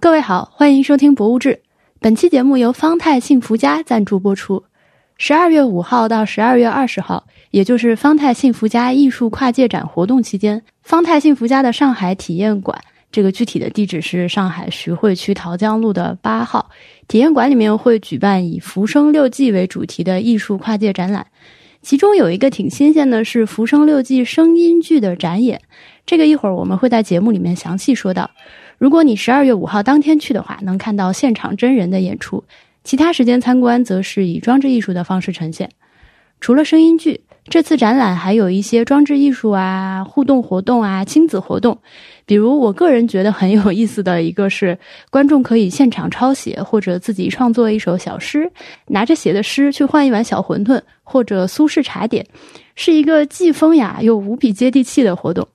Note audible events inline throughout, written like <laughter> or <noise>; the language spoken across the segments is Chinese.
各位好，欢迎收听《博物志》。本期节目由方太幸福家赞助播出。十二月五号到十二月二十号，也就是方太幸福家艺术跨界展活动期间，方太幸福家的上海体验馆，这个具体的地址是上海徐汇区桃江路的八号。体验馆里面会举办以《浮生六记》为主题的艺术跨界展览，其中有一个挺新鲜的是《浮生六记》声音剧的展演。这个一会儿我们会在节目里面详细说到。如果你十二月五号当天去的话，能看到现场真人的演出；其他时间参观则是以装置艺术的方式呈现。除了声音剧，这次展览还有一些装置艺术啊、互动活动啊、亲子活动。比如，我个人觉得很有意思的一个是，观众可以现场抄写或者自己创作一首小诗，拿着写的诗去换一碗小馄饨或者苏式茶点，是一个既风雅又无比接地气的活动。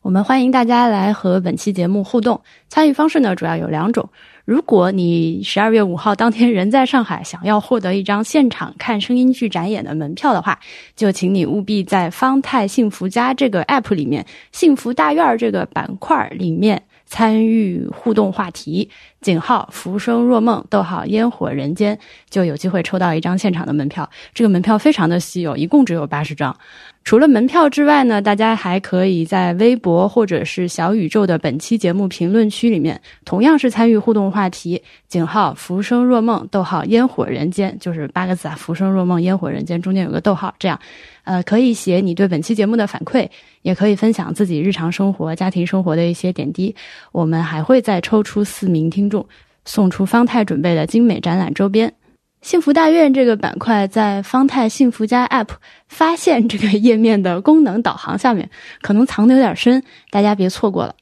我们欢迎大家来和本期节目互动，参与方式呢主要有两种。如果你十二月五号当天人在上海，想要获得一张现场看声音剧展演的门票的话，就请你务必在方太幸福家这个 app 里面，幸福大院这个板块里面参与互动话题，井号浮生若梦，逗号烟火人间，就有机会抽到一张现场的门票。这个门票非常的稀有，一共只有八十张。除了门票之外呢，大家还可以在微博或者是小宇宙的本期节目评论区里面，同样是参与互动话题，井号浮生若梦，逗号烟火人间，就是八个字啊，浮生若梦，烟火人间，中间有个逗号，这样，呃，可以写你对本期节目的反馈，也可以分享自己日常生活、家庭生活的一些点滴。我们还会再抽出四名听众，送出方太准备的精美展览周边。幸福大院这个板块在方太幸福家 App 发现这个页面的功能导航下面，可能藏的有点深，大家别错过了。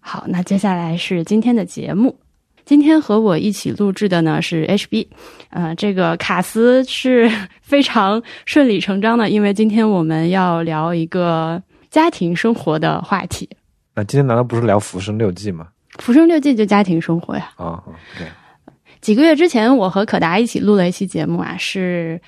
好，那接下来是今天的节目。今天和我一起录制的呢是 HB，呃，这个卡斯是 <laughs> 非常顺理成章的，因为今天我们要聊一个家庭生活的话题。那今天难道不是聊《浮生六记》吗？《浮生六记》就家庭生活呀。啊，对。几个月之前，我和可达一起录了一期节目啊，是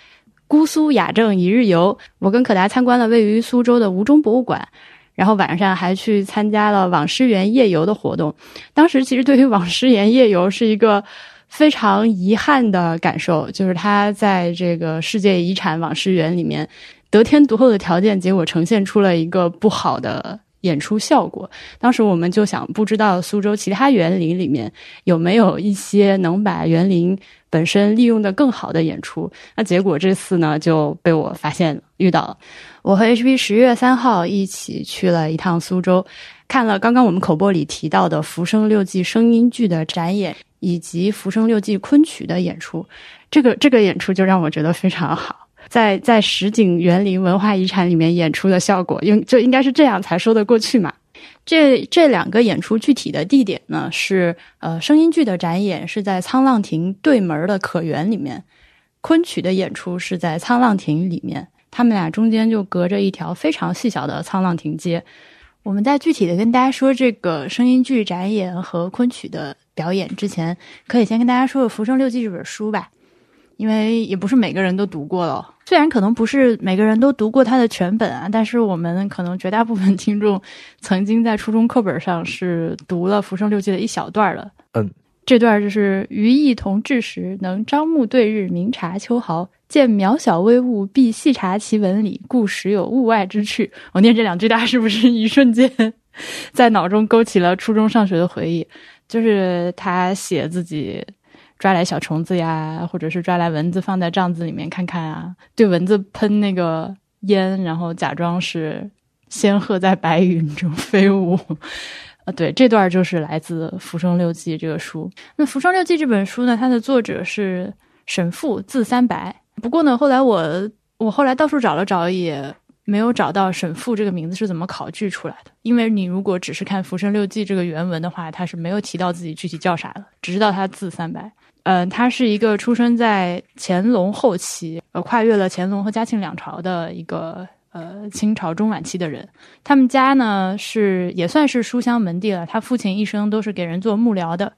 姑苏雅正一日游。我跟可达参观了位于苏州的吴中博物馆，然后晚上还去参加了网师园夜游的活动。当时其实对于网师园夜游是一个非常遗憾的感受，就是它在这个世界遗产网师园里面得天独厚的条件，结果呈现出了一个不好的。演出效果，当时我们就想，不知道苏州其他园林里面有没有一些能把园林本身利用的更好的演出。那结果这次呢就被我发现遇到了。我和 HB 十月三号一起去了一趟苏州，看了刚刚我们口播里提到的《浮生六记》声音剧的展演，以及《浮生六记》昆曲的演出。这个这个演出就让我觉得非常好。在在石景园林文化遗产里面演出的效果，应就应该是这样才说得过去嘛。这这两个演出具体的地点呢，是呃声音剧的展演是在沧浪亭对门的可园里面，昆曲的演出是在沧浪亭里面，他们俩中间就隔着一条非常细小的沧浪亭街。我们在具体的跟大家说这个声音剧展演和昆曲的表演之前，可以先跟大家说说《浮生六记》这本书吧。因为也不是每个人都读过了，虽然可能不是每个人都读过他的全本啊，但是我们可能绝大部分听众曾经在初中课本上是读了《浮生六记》的一小段的。嗯，这段就是“余意同志时，能张目对日，明察秋毫；见渺小微物，必细察其纹理，故时有物外之趣。”我念这两句，大家是不是一瞬间在脑中勾起了初中上学的回忆？就是他写自己。抓来小虫子呀，或者是抓来蚊子放在帐子里面看看啊，对蚊子喷那个烟，然后假装是仙鹤在白云中 <laughs> 飞舞。啊，对，这段就是来自《浮生六记》这个书。那《浮生六记》这本书呢，它的作者是沈复，字三白。不过呢，后来我我后来到处找了找，也没有找到沈复这个名字是怎么考据出来的。因为你如果只是看《浮生六记》这个原文的话，他是没有提到自己具体叫啥的，只知道他字三白。嗯，他是一个出生在乾隆后期，呃，跨越了乾隆和嘉庆两朝的一个呃清朝中晚期的人。他们家呢是也算是书香门第了，他父亲一生都是给人做幕僚的。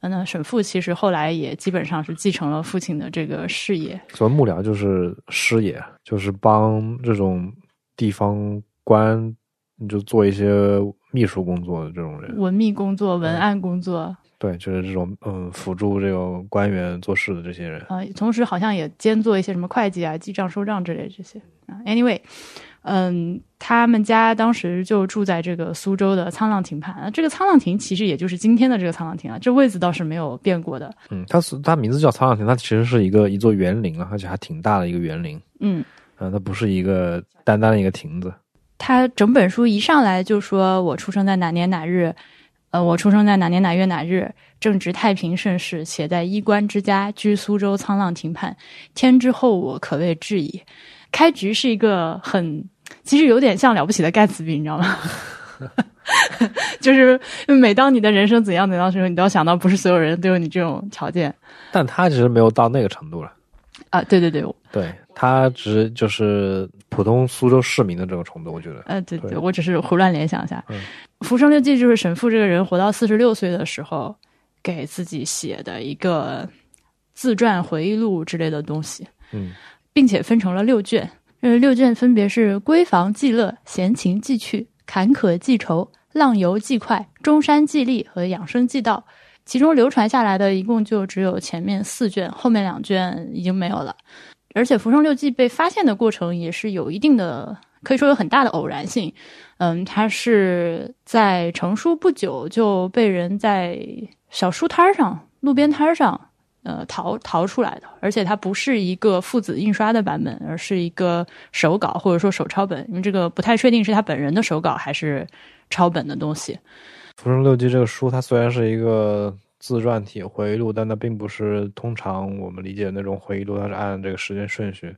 那沈复其实后来也基本上是继承了父亲的这个事业。所谓幕僚就是师爷，就是帮这种地方官就做一些秘书工作的这种人，文秘工作、文案工作。对，就是这种嗯辅助这个官员做事的这些人。啊、同时好像也兼做一些什么会计啊、记账、收账之类这些啊。Anyway，嗯，他们家当时就住在这个苏州的沧浪亭畔。啊这个沧浪亭其实也就是今天的这个沧浪亭啊，这位子倒是没有变过的。嗯，它是它名字叫沧浪亭，它其实是一个一座园林啊，而且还挺大的一个园林。嗯，嗯，它不是一个单单的一个亭子。他整本书一上来就说我出生在哪年哪日，呃，我出生在哪年哪月哪日，正值太平盛世，且在衣冠之家，居苏州沧浪亭畔，天之厚我，可谓至矣。开局是一个很，其实有点像了不起的盖茨比，你知道吗？<laughs> 就是每当你的人生怎样怎样的时候，你都要想到不是所有人都有你这种条件但他其实没有到那个程度了。啊！对对对，对他只是就是普通苏州市民的这个程度，我觉得。呃，对对，对我只是胡乱联想一下。嗯浮生六记》就是沈复这个人活到四十六岁的时候给自己写的一个自传、回忆录之类的东西，嗯并且分成了六卷。这六卷分别是闺房记乐、闲情记趣、坎坷记愁、浪游记快、中山记历和养生记道。其中流传下来的一共就只有前面四卷，后面两卷已经没有了。而且《浮生六记》被发现的过程也是有一定的，可以说有很大的偶然性。嗯，它是在成书不久就被人在小书摊上、路边摊上，呃，淘淘出来的。而且它不是一个父子印刷的版本，而是一个手稿或者说手抄本，因为这个不太确定是他本人的手稿还是抄本的东西。《浮生六记》这个书，它虽然是一个自传体回忆录，但它并不是通常我们理解的那种回忆录，它是按这个时间顺序，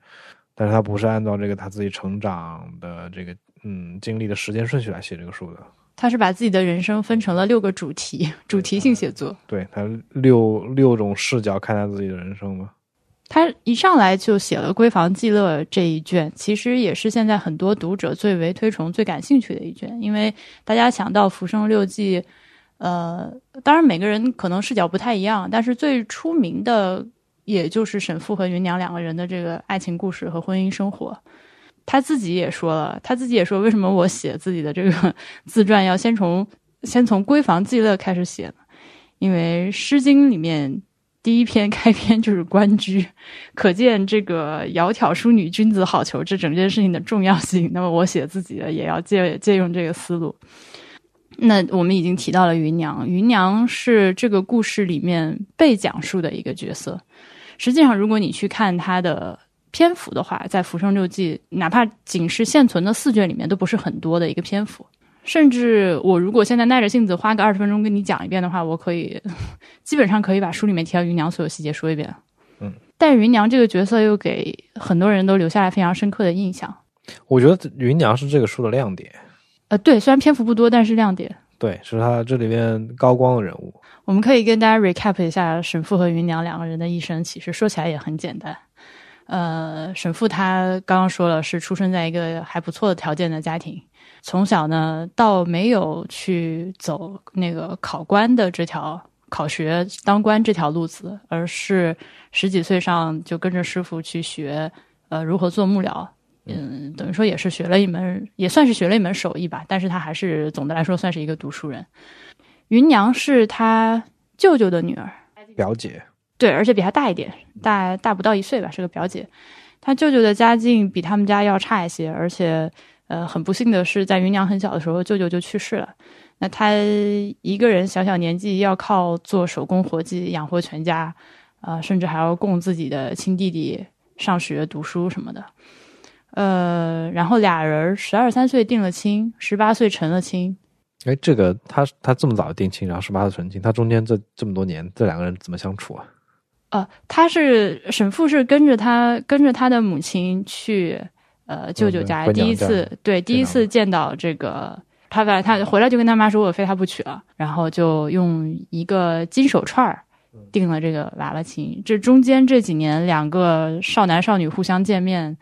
但是它不是按照这个他自己成长的这个嗯经历的时间顺序来写这个书的。他是把自己的人生分成了六个主题，主题性写作。对他六六种视角看待自己的人生嘛。他一上来就写了《闺房记乐》这一卷，其实也是现在很多读者最为推崇、最感兴趣的一卷，因为大家想到《浮生六记》，呃，当然每个人可能视角不太一样，但是最出名的也就是沈复和芸娘两个人的这个爱情故事和婚姻生活。他自己也说了，他自己也说，为什么我写自己的这个自传要先从先从闺房记乐开始写呢？因为《诗经》里面第一篇开篇就是关雎，<laughs> 可见这个窈窕淑女，君子好逑这整件事情的重要性。那么我写自己的也要借借用这个思路。那我们已经提到了芸娘，芸娘是这个故事里面被讲述的一个角色。实际上，如果你去看她的篇幅的话，在《浮生六记》，哪怕仅是现存的四卷里面，都不是很多的一个篇幅。甚至我如果现在耐着性子花个二十分钟跟你讲一遍的话，我可以基本上可以把书里面提到芸娘所有细节说一遍。嗯，但是芸娘这个角色又给很多人都留下来非常深刻的印象。我觉得芸娘是这个书的亮点，呃，对，虽然篇幅不多，但是亮点。对，是他这里面高光的人物。我们可以跟大家 recap 一下沈复和芸娘两个人的一生，其实说起来也很简单。呃，沈复他刚刚说了，是出生在一个还不错的条件的家庭，从小呢倒没有去走那个考官的这条考学当官这条路子，而是十几岁上就跟着师傅去学呃如何做幕僚。嗯，等于说也是学了一门，也算是学了一门手艺吧。但是他还是总的来说算是一个读书人。芸娘是他舅舅的女儿，表姐，对，而且比他大一点，大大不到一岁吧，是个表姐。他舅舅的家境比他们家要差一些，而且呃，很不幸的是，在芸娘很小的时候，舅舅就去世了。那他一个人小小年纪要靠做手工活计养活全家，呃、甚至还要供自己的亲弟弟上学读书什么的。呃，然后俩人十二三岁定了亲，十八岁成了亲。哎，这个他他这么早定亲，然后十八岁成亲，他中间这这么多年，这两个人怎么相处啊？呃，他是沈父是跟着他跟着他的母亲去呃舅舅家，第一次对第一次见到这个他把他回来就跟他妈说我非他不娶了，然后就用一个金手串儿定了这个娃娃亲。这中间这几年两个少男少女互相见面，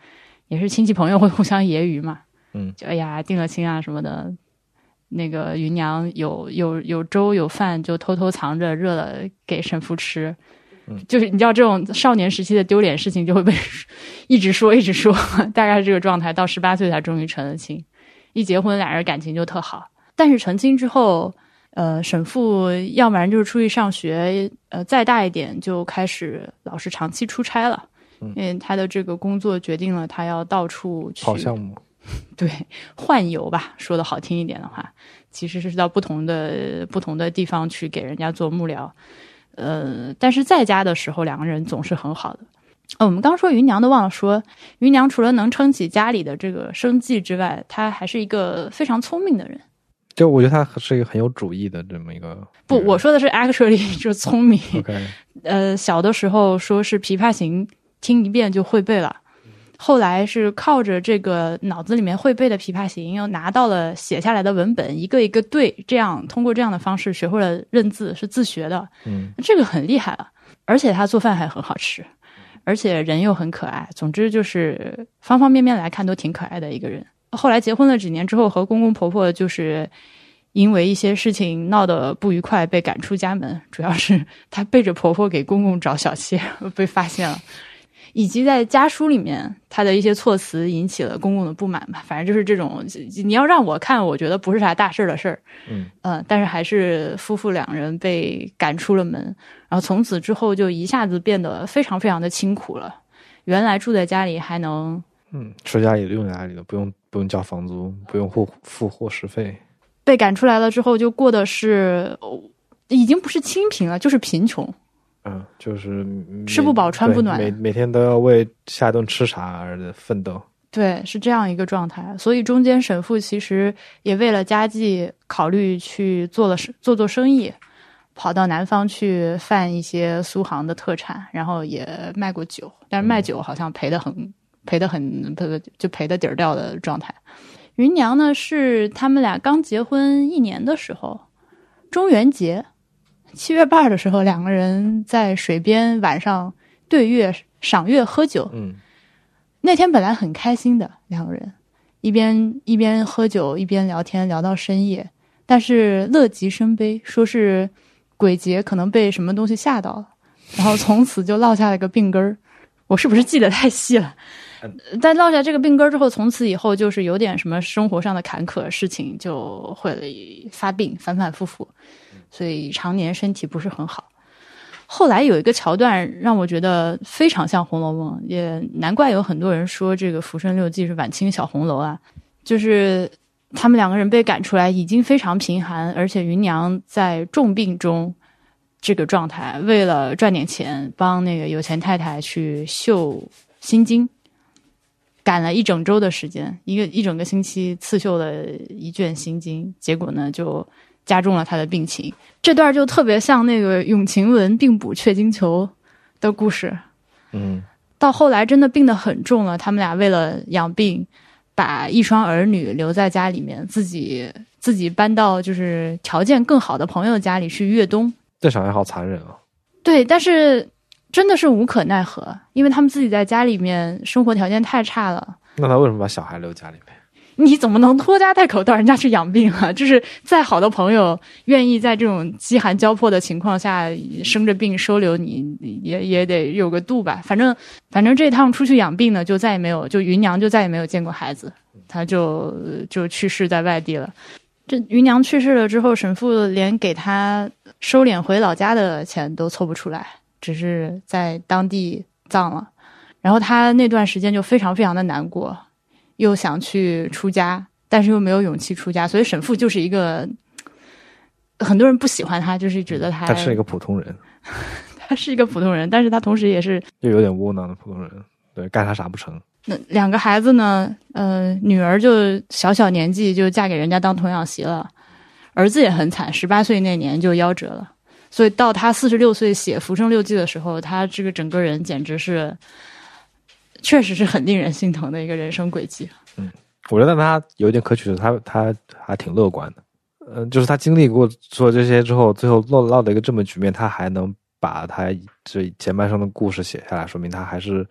也是亲戚朋友会互相揶揄嘛，嗯，就哎呀定了亲啊什么的。那个芸娘有有有粥有饭，就偷偷藏着热了给沈父吃。就是你知道这种少年时期的丢脸事情就会被 <laughs> 一直说一直说，大概是这个状态。到十八岁才终于成了亲，一结婚俩人感情就特好。但是成亲之后，呃，沈父要不然就是出去上学，呃，再大一点就开始老是长期出差了，嗯因为他的这个工作决定了他要到处去跑项目，<laughs> 对，换游吧，说的好听一点的话，其实是到不同的不同的地方去给人家做幕僚。呃，但是在家的时候，两个人总是很好的。哦，我们刚说芸娘都忘了说，芸娘除了能撑起家里的这个生计之外，她还是一个非常聪明的人。就我觉得她是一个很有主意的这么一个。不，我说的是 actually 就是聪明。OK，呃，小的时候说是《琵琶行》听一遍就会背了，后来是靠着这个脑子里面会背的《琵琶行》，又拿到了写下来的文本，一个一个对，这样通过这样的方式学会了认字，是自学的，嗯，这个很厉害了。而且他做饭还很好吃，而且人又很可爱，总之就是方方面面来看都挺可爱的一个人。后来结婚了几年之后，和公公婆婆就是因为一些事情闹得不愉快，被赶出家门。主要是她背着婆婆给公公找小妾，<laughs> 被发现了，以及在家书里面他的一些措辞引起了公公的不满吧。反正就是这种，你要让我看，我觉得不是啥大事儿的事儿。嗯呃，但是还是夫妇两人被赶出了门，然后从此之后就一下子变得非常非常的清苦了。原来住在家里还能嗯，吃家里的用家里的，不用不用交房租，不用付付伙食费。被赶出来了之后，就过的是、哦已经不是清贫了，就是贫穷。嗯，就是吃不饱穿不暖每每天都要为下顿吃啥而奋斗。对，是这样一个状态。所以中间沈父其实也为了家计考虑去做了做做生意，跑到南方去贩一些苏杭的特产，然后也卖过酒，但是卖酒好像赔的很赔的很不不就赔的底儿掉的状态。芸娘呢是他们俩刚结婚一年的时候，中元节七月半的时候，两个人在水边晚上对月赏月喝酒。嗯那天本来很开心的两个人，一边一边喝酒一边聊天，聊到深夜。但是乐极生悲，说是鬼节可能被什么东西吓到了，然后从此就落下了个病根儿。我是不是记得太细了？<laughs> 但落下这个病根儿之后，从此以后就是有点什么生活上的坎坷事情，就会发病，反反复复，所以常年身体不是很好。后来有一个桥段让我觉得非常像《红楼梦》，也难怪有很多人说这个《浮生六记》是晚清小红楼啊。就是他们两个人被赶出来，已经非常贫寒，而且芸娘在重病中这个状态，为了赚点钱，帮那个有钱太太去绣心经，赶了一整周的时间，一个一整个星期刺绣了一卷心经，结果呢就加重了他的病情。这段就特别像那个永晴雯病补雀金球的故事。嗯到后来真的病得很重了，他们俩为了养病，把一双儿女留在家里面，自己自己搬到就是条件更好的朋友家里去越冬。这小孩好残忍啊！对，但是真的是无可奈何，因为他们自己在家里面生活条件太差了。那他为什么把小孩留家里面？你怎么能拖家带口到人家去养病啊？<laughs> 就是再好的朋友，愿意在这种饥寒交迫的情况下生着病收留你，也也得有个度吧。反正反正这趟出去养病呢，就再也没有，就芸娘就再也没有见过孩子，她就就去世在外地了。这芸娘去世了之后，沈父连给她收敛回老家的钱都凑不出来，只是在当地葬了。然后他那段时间就非常非常的难过，又想去出家，但是又没有勇气出家，所以沈父就是一个很多人不喜欢他，就是觉得他他是一个普通人，他是一个普通人，但是他同时也是又有点窝囊的普通人，对，干啥啥不成。那两个孩子呢，呃，女儿就小小年纪就嫁给人家当童养媳了，儿子也很惨，十八岁那年就夭折了。所以到他四十六岁写《浮生六记》的时候，他这个整个人简直是，确实是很令人心疼的一个人生轨迹。嗯我觉得他有一点可取的，他他还挺乐观的。呃，就是他经历过做这些之后，最后落落的一个这么局面，他还能把他这前半生的故事写下来，说明他还是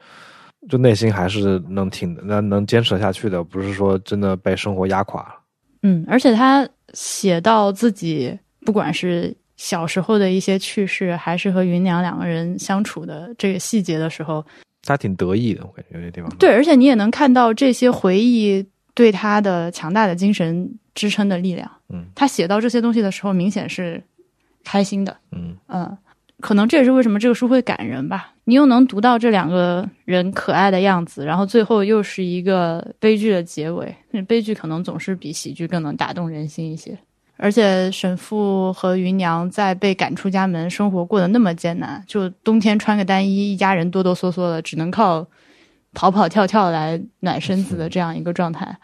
就内心还是能挺能能坚持下去的，不是说真的被生活压垮了。嗯，而且他写到自己不管是小时候的一些趣事，还是和芸娘两个人相处的这个细节的时候，他挺得意的，我感觉有些地方。对，而且你也能看到这些回忆对他的强大的精神支撑的力量。嗯，他写到这些东西的时候，明显是开心的。嗯嗯，可能这也是为什么这个书会感人吧。你又能读到这两个人可爱的样子，然后最后又是一个悲剧的结尾。那悲剧可能总是比喜剧更能打动人心一些。而且沈父和芸娘在被赶出家门，生活过得那么艰难，就冬天穿个单衣，一家人哆哆嗦嗦的，只能靠跑跑跳跳来暖身子的这样一个状态。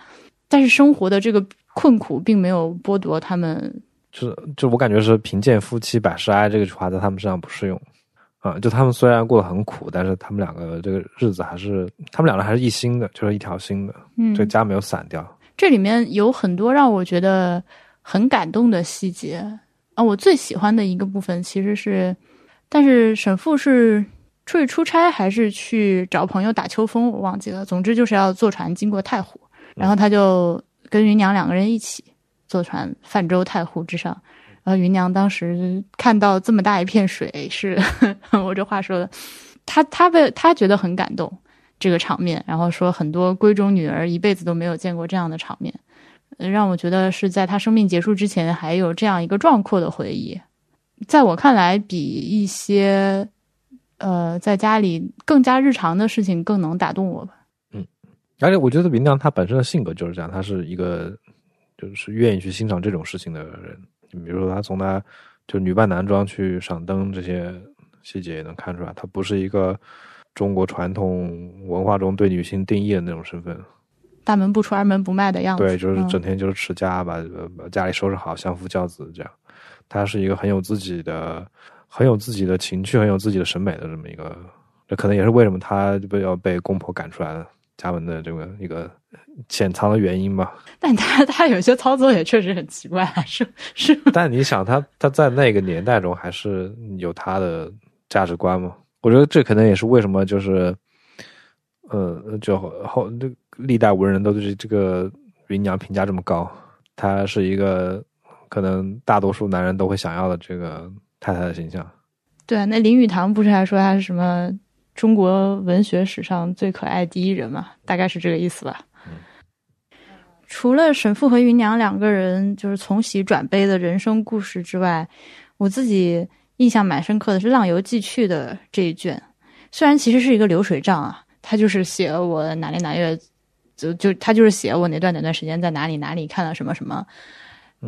但是生活的这个困苦并没有剥夺他们，就是就我感觉是“贫贱夫妻百事哀”这句话在他们身上不适用啊。就他们虽然过得很苦，但是他们两个这个日子还是他们两个还是一心的，就是一条心的。嗯，这个家没有散掉。这里面有很多让我觉得。很感动的细节啊！我最喜欢的一个部分其实是，但是沈父是出去出差还是去找朋友打秋风，我忘记了。总之就是要坐船经过太湖，然后他就跟芸娘两个人一起坐船泛舟太湖之上。然后芸娘当时看到这么大一片水，是 <laughs> 我这话说的，他他被他觉得很感动这个场面，然后说很多闺中女儿一辈子都没有见过这样的场面。让我觉得是在他生命结束之前还有这样一个壮阔的回忆，在我看来，比一些呃在家里更加日常的事情更能打动我吧。嗯，而且我觉得明亮他本身的性格就是这样，他是一个就是愿意去欣赏这种事情的人。你比如说，他从他就女扮男装去赏灯这些细节也能看出来，他不是一个中国传统文化中对女性定义的那种身份。大门不出二门不迈的样子，对，就是整天就是持家，把把家里收拾好，相夫教子这样。他是一个很有自己的、很有自己的情趣、很有自己的审美的这么一个。这可能也是为什么他被要被公婆赶出来家门的这个一个潜藏的原因吧。但他他有些操作也确实很奇怪，是是。但你想，他他在那个年代中还是有他的价值观嘛？我觉得这可能也是为什么就是。呃，就后这历代文人都对这个芸娘评价这么高，她是一个可能大多数男人都会想要的这个太太的形象。对啊，那林语堂不是还说她是什么中国文学史上最可爱第一人嘛？大概是这个意思吧。除了沈复和芸娘两个人就是从喜转悲的人生故事之外，我自己印象蛮深刻的是《浪游记去》的这一卷，虽然其实是一个流水账啊。他就是写了我哪年哪月，就就他就是写我哪段哪段时间在哪里哪里看了什么什么，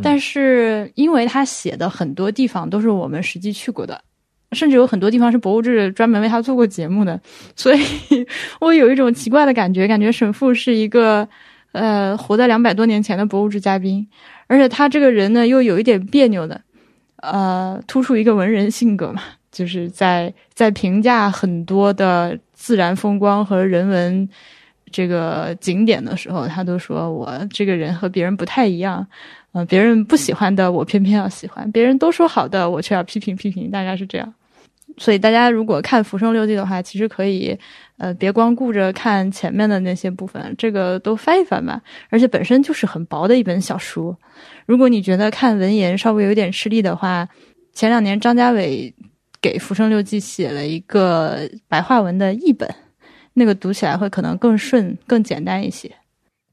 但是因为他写的很多地方都是我们实际去过的，甚至有很多地方是博物志专门为他做过节目的，所以 <laughs> 我有一种奇怪的感觉，感觉沈复是一个呃活在两百多年前的博物志嘉宾，而且他这个人呢又有一点别扭的，呃，突出一个文人性格嘛，就是在在评价很多的。自然风光和人文这个景点的时候，他都说我这个人和别人不太一样，呃，别人不喜欢的我偏偏要喜欢，别人都说好的我却要批评批评，大概是这样。所以大家如果看《浮生六记》的话，其实可以呃别光顾着看前面的那些部分，这个都翻一翻吧。而且本身就是很薄的一本小书，如果你觉得看文言稍微有点吃力的话，前两年张家伟。给《浮生六记》写了一个白话文的译本，那个读起来会可能更顺、更简单一些。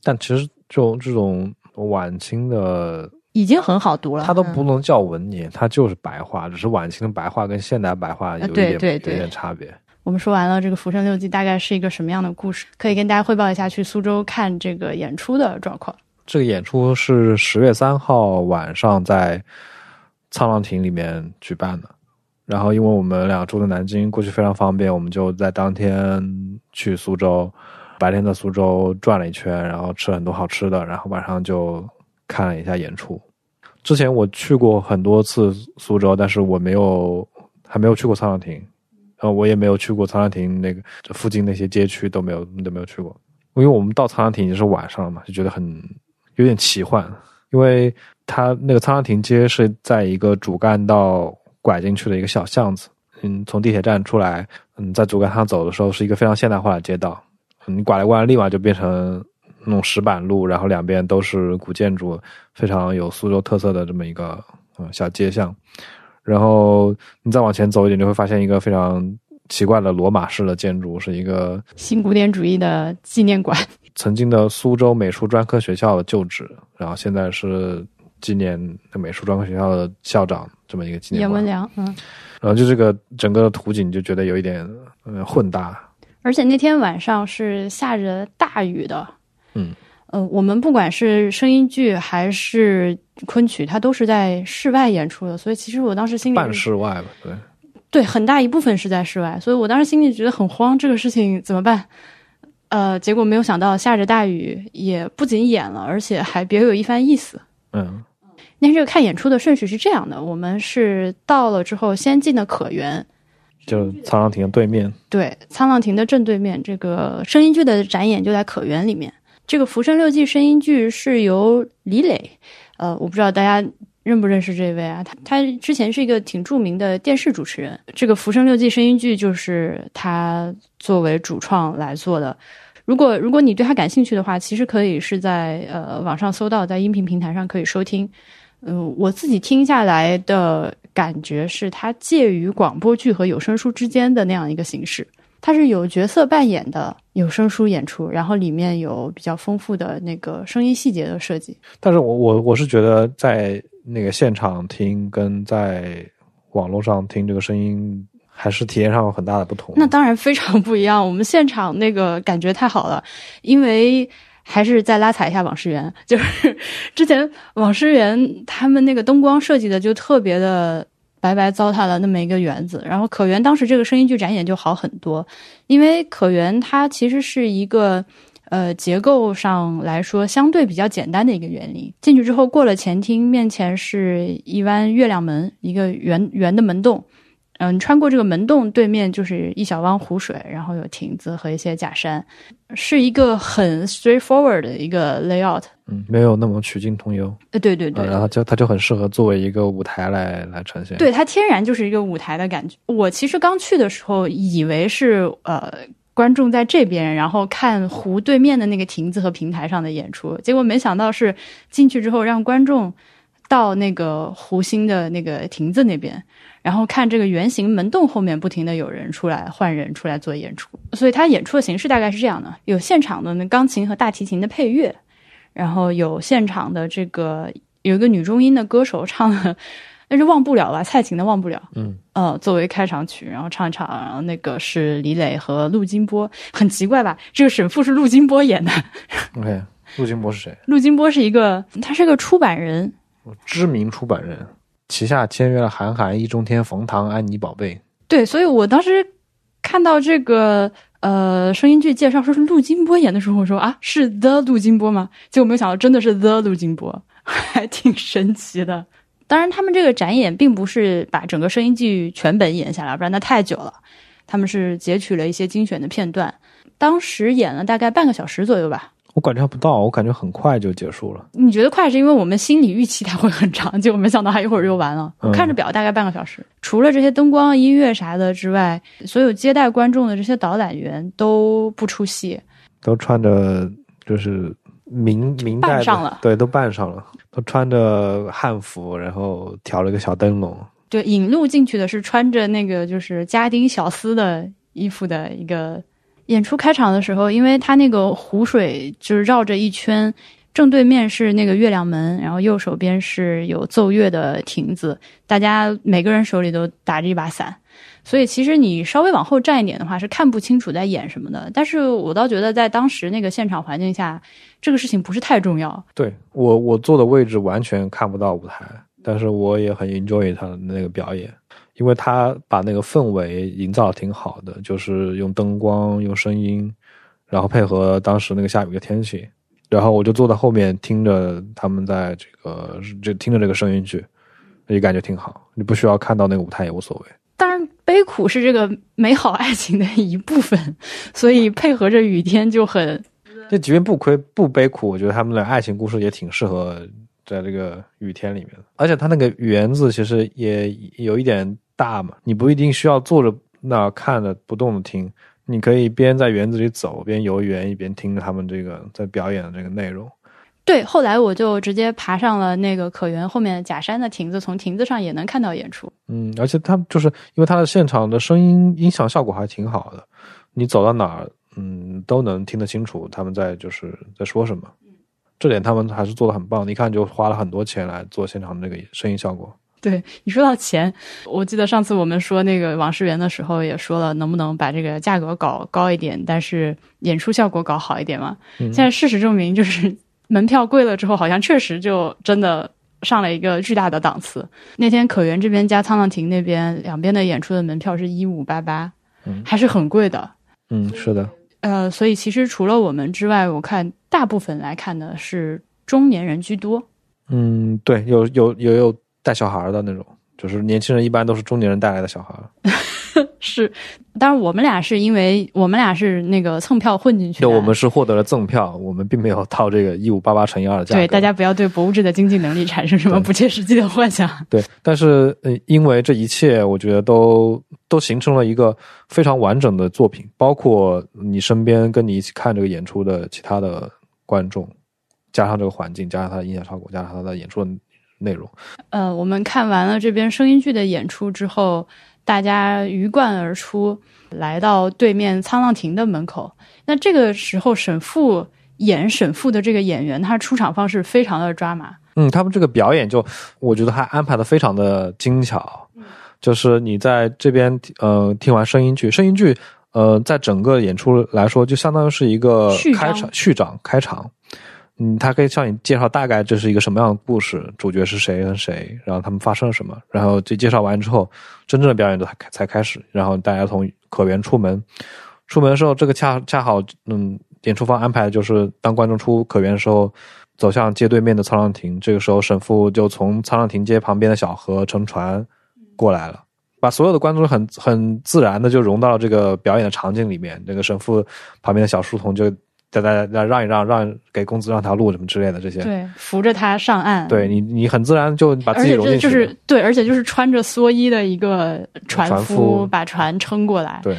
但其实这种这种晚清的已经很好读了，它都不能叫文言，它就是白话，只是晚清的白话跟现代白话有一点有点差别。我们说完了这个《浮生六记》大概是一个什么样的故事，可以跟大家汇报一下去苏州看这个演出的状况。这个演出是十月三号晚上在沧浪亭里面举办的。然后，因为我们俩住在南京，过去非常方便，我们就在当天去苏州，白天在苏州转了一圈，然后吃了很多好吃的，然后晚上就看了一下演出。之前我去过很多次苏州，但是我没有还没有去过沧浪亭，呃，我也没有去过沧浪亭那个这附近那些街区都没有都没有去过。因为我们到沧浪亭已经是晚上了嘛，就觉得很有点奇幻，因为它那个沧浪亭街是在一个主干道。拐进去的一个小巷子，嗯，从地铁站出来，嗯，在主干上走的时候，是一个非常现代化的街道。你拐来拐来，立马就变成那种石板路，然后两边都是古建筑，非常有苏州特色的这么一个嗯小街巷。然后你再往前走一点，就会发现一个非常奇怪的罗马式的建筑，是一个新古典主义的纪念馆。曾经的苏州美术专科学校的旧址，然后现在是纪念美术专科学校的校长这么一个纪念馆。阎文良，嗯。然后就这个整个的图景就觉得有一点呃混搭，而且那天晚上是下着大雨的，嗯，呃，我们不管是声音剧还是昆曲，它都是在室外演出的，所以其实我当时心里半室外吧，对，对，很大一部分是在室外，所以我当时心里觉得很慌，这个事情怎么办？呃，结果没有想到下着大雨，也不仅演了，而且还别有一番意思。嗯，那天这个看演出的顺序是这样的：我们是到了之后先进的可园，就沧浪亭的对面，对，沧浪亭的正对面，这个声音剧的展演就在可园里面。这个《浮生六记》声音剧是由李磊，呃，我不知道大家认不认识这位啊？他他之前是一个挺著名的电视主持人。这个《浮生六记》声音剧就是他作为主创来做的。如果如果你对他感兴趣的话，其实可以是在呃网上搜到，在音频平台上可以收听。嗯，我自己听下来的感觉是，它介于广播剧和有声书之间的那样一个形式。它是有角色扮演的有声书演出，然后里面有比较丰富的那个声音细节的设计。但是我我我是觉得在那个现场听跟在网络上听这个声音还是体验上有很大的不同。那当然非常不一样。我们现场那个感觉太好了，因为还是再拉踩一下网师园，就是 <laughs> 之前网师园他们那个灯光设计的就特别的白白糟蹋了那么一个园子，然后可园当时这个声音剧展演就好很多，因为可园它其实是一个。呃，结构上来说相对比较简单的一个园林。进去之后，过了前厅，面前是一弯月亮门，一个圆圆的门洞。嗯，穿过这个门洞，对面就是一小汪湖水，然后有亭子和一些假山，是一个很 straightforward 的一个 layout。嗯，没有那么曲径通幽。呃，对对对。然后就它就很适合作为一个舞台来来呈现。对，它天然就是一个舞台的感觉。我其实刚去的时候以为是呃。观众在这边，然后看湖对面的那个亭子和平台上的演出，结果没想到是进去之后让观众到那个湖心的那个亭子那边，然后看这个圆形门洞后面不停的有人出来换人出来做演出，所以他演出的形式大概是这样的：有现场的那钢琴和大提琴的配乐，然后有现场的这个有一个女中音的歌手唱的。那是忘不了吧？蔡琴的忘不了，嗯，呃，作为开场曲，然后唱一唱，然后那个是李磊和陆金波，很奇怪吧？这个沈复是陆金波演的。<laughs> OK，陆金波是谁？陆金波是一个，他是个出版人，知名出版人，旗下签约了韩寒、易中天、冯唐、安妮宝贝。对，所以我当时看到这个呃声音剧介绍说是陆金波演的时候，我说啊，是 The 陆金波吗？结果没有想到真的是 The 陆金波，<laughs> 还挺神奇的。当然，他们这个展演并不是把整个声音剧全本演下来，不然那太久了。他们是截取了一些精选的片段，当时演了大概半个小时左右吧。我感觉还不到，我感觉很快就结束了。你觉得快是因为我们心理预期它会很长，结果没想到还一会儿就完了。看着表大概半个小时，除了这些灯光、音乐啥的之外，所有接待观众的这些导览员都不出戏，都穿着就是明明代的，对，都扮上了。都穿着汉服，然后挑了个小灯笼。对，引路进去的是穿着那个就是家丁小厮的衣服的一个。演出开场的时候，因为他那个湖水就是绕着一圈，正对面是那个月亮门，然后右手边是有奏乐的亭子，大家每个人手里都打着一把伞。所以其实你稍微往后站一点的话，是看不清楚在演什么的。但是我倒觉得在当时那个现场环境下，这个事情不是太重要。对我，我坐的位置完全看不到舞台，但是我也很 enjoy 他的那个表演，因为他把那个氛围营造的挺好的，就是用灯光、用声音，然后配合当时那个下雨的天气，然后我就坐在后面听着他们在这个就听着这个声音去，也感觉挺好。你不需要看到那个舞台也无所谓。当然，悲苦是这个美好爱情的一部分，所以配合着雨天就很。这即便不亏不悲苦，我觉得他们的爱情故事也挺适合在这个雨天里面的。而且它那个园子其实也有一点大嘛，你不一定需要坐着那看着不动的听，你可以边在园子里走边游园，一边听着他们这个在表演的这个内容。对，后来我就直接爬上了那个可园后面假山的亭子，从亭子上也能看到演出。嗯，而且它就是因为它的现场的声音音响效果还挺好的，你走到哪儿，嗯，都能听得清楚他们在就是在说什么。这点他们还是做的很棒，一看就花了很多钱来做现场的那个声音效果。对你说到钱，我记得上次我们说那个王世元的时候也说了，能不能把这个价格搞高一点，但是演出效果搞好一点嘛？现在事实证明，就是 <laughs> 门票贵了之后，好像确实就真的上了一个巨大的档次。那天可园这边加沧浪亭那边两边的演出的门票是一五八八，还是很贵的。嗯，是的。呃，所以其实除了我们之外，我看大部分来看的是中年人居多。嗯，对，有有有有。带小孩的那种，就是年轻人一般都是中年人带来的小孩。<laughs> 是，当然我们俩是因为我们俩是那个蹭票混进去的。我们是获得了赠票，我们并没有套这个一五八八乘以二的价格。对，大家不要对博物志的经济能力产生什么不切实际的幻想。对，但是呃，因为这一切，我觉得都都形成了一个非常完整的作品，包括你身边跟你一起看这个演出的其他的观众，加上这个环境，加上它的音响效果，加上它的演出的。内容，呃，我们看完了这边声音剧的演出之后，大家鱼贯而出，来到对面沧浪亭的门口。那这个时候，沈复演沈复的这个演员，他出场方式非常的抓马。嗯，他们这个表演就，我觉得还安排的非常的精巧。就是你在这边，呃，听完声音剧，声音剧，呃，在整个演出来说，就相当于是一个开场、序章、开场。嗯，他可以向你介绍大概这是一个什么样的故事，主角是谁跟谁，然后他们发生了什么，然后这介绍完之后，真正的表演都才才开始，然后大家从可园出门，出门的时候，这个恰恰好，嗯，演出方安排的就是当观众出可园的时候，走向街对面的沧浪亭，这个时候沈复就从沧浪亭街旁边的小河乘船过来了，把所有的观众很很自然的就融到了这个表演的场景里面，那个沈父旁边的小书童就。叫大家让一让，让给公子让条路什么之类的这些，对，扶着他上岸。对你，你很自然就把自己融进去。就是对，而且就是穿着蓑衣的一个船夫把船撑过来。对，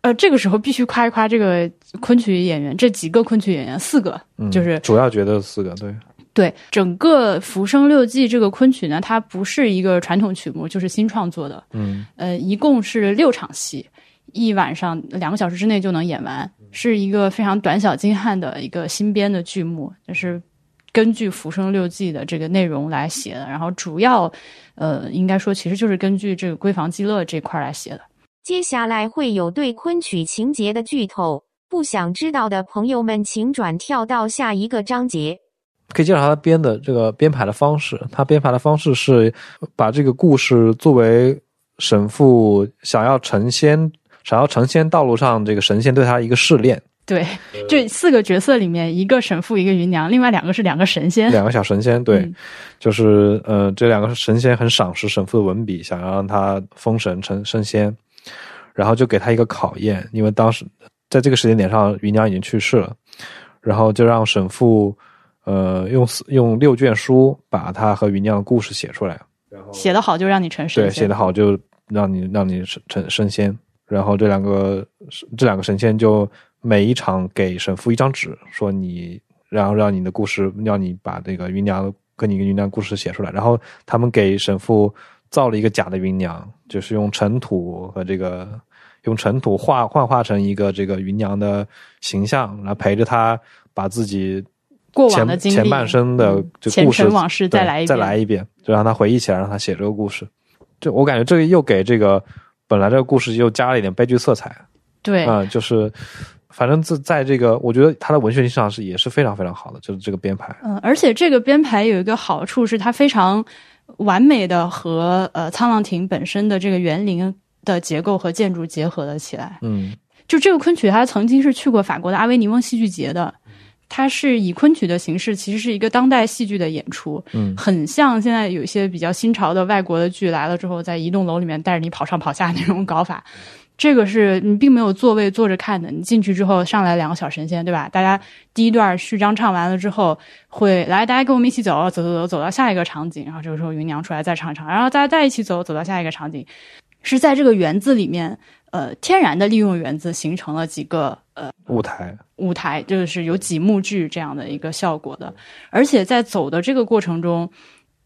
呃，这个时候必须夸一夸这个昆曲演员，这几个昆曲演员，四个，就是主要角色四个。对，对，整个《浮生六记》这个昆曲呢，它不是一个传统曲目，就是新创作的。嗯，呃，一共是六场戏。一晚上两个小时之内就能演完，是一个非常短小精悍的一个新编的剧目，就是根据《浮生六记》的这个内容来写的。然后主要，呃，应该说其实就是根据这个闺房记乐这块来写的。接下来会有对昆曲情节的剧透，不想知道的朋友们请转跳到下一个章节。可以介绍他编的这个编排的方式，他编排的方式是把这个故事作为沈复想要成仙。想要成仙道路上，这个神仙对他一个试炼。对，这四个角色里面，一个神父，一个芸娘，另外两个是两个神仙，两个小神仙。对，就是呃，这两个神仙很赏识神父的文笔，想要让他封神成升仙，然后就给他一个考验，因为当时在这个时间点上，芸娘已经去世了，然后就让神父呃用用六卷书把他和芸娘的故事写出来，然后写得好就让你成神，对，写得好就让你让你成升仙。然后这两个这两个神仙就每一场给神父一张纸，说你，然后让你的故事，让你把这个芸娘跟你跟芸娘故事写出来。然后他们给神父造了一个假的芸娘，就是用尘土和这个用尘土化幻化成一个这个芸娘的形象，然后陪着他把自己过往的前半生的就故事往事再来一遍，再来一遍，就让他回忆起来，让他写这个故事。就我感觉这个又给这个。本来这个故事又加了一点悲剧色彩，对，嗯，就是，反正在在这个，我觉得他的文学性上是也是非常非常好的，就是这个编排，嗯，而且这个编排有一个好处是它非常完美的和呃沧浪亭本身的这个园林的结构和建筑结合了起来，嗯，就这个昆曲他曾经是去过法国的阿维尼翁戏剧节的。它是以昆曲的形式，其实是一个当代戏剧的演出，嗯，很像现在有一些比较新潮的外国的剧来了之后，在一栋楼里面带着你跑上跑下那种搞法。<laughs> 这个是你并没有座位坐着看的，你进去之后上来两个小神仙，对吧？大家第一段序章唱完了之后，会来大家跟我们一起走，走走走，走到下一个场景，然后这个时候芸娘出来再唱一唱，然后大家再一起走，走到下一个场景，是在这个园子里面。呃，天然的利用园子形成了几个呃舞台，舞台就是有几幕剧这样的一个效果的。而且在走的这个过程中，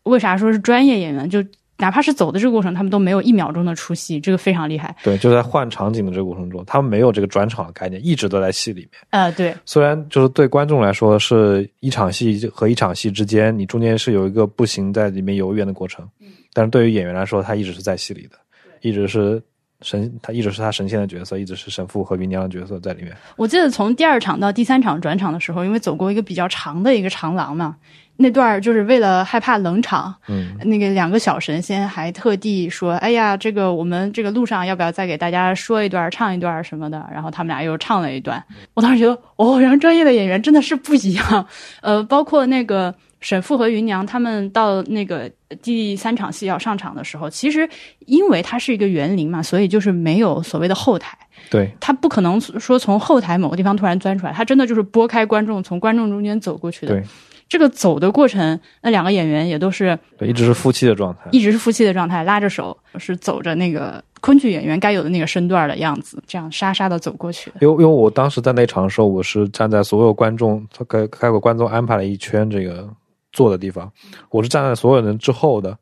为啥说是专业演员？就哪怕是走的这个过程，他们都没有一秒钟的出戏，这个非常厉害。对，就在换场景的这个过程中，他们没有这个转场的概念，一直都在戏里面。呃，对，虽然就是对观众来说是一场戏和一场戏之间，你中间是有一个步行在里面游园的过程，但是对于演员来说，他一直是在戏里的，一直是神，他一直是他神仙的角色，一直是神父和芸娘的角色在里面。我记得从第二场到第三场转场的时候，因为走过一个比较长的一个长廊嘛，那段儿就是为了害怕冷场，嗯，那个两个小神仙还特地说：“哎呀，这个我们这个路上要不要再给大家说一段、唱一段什么的？”然后他们俩又唱了一段。我当时觉得，哦，原来专业的演员真的是不一样。呃，包括那个沈复和芸娘他们到那个第三场戏要上场的时候，其实因为它是一个园林嘛，所以就是没有所谓的后台。对，他不可能说从后台某个地方突然钻出来，他真的就是拨开观众，从观众中间走过去的。对，这个走的过程，那两个演员也都是对，一直是夫妻的状态。一直是夫妻的状态，拉着手，是走着那个昆剧演员该有的那个身段的样子，这样沙沙的走过去的。因为因为我当时在那场的时候，我是站在所有观众，他给给观众安排了一圈这个坐的地方，我是站在所有人之后的，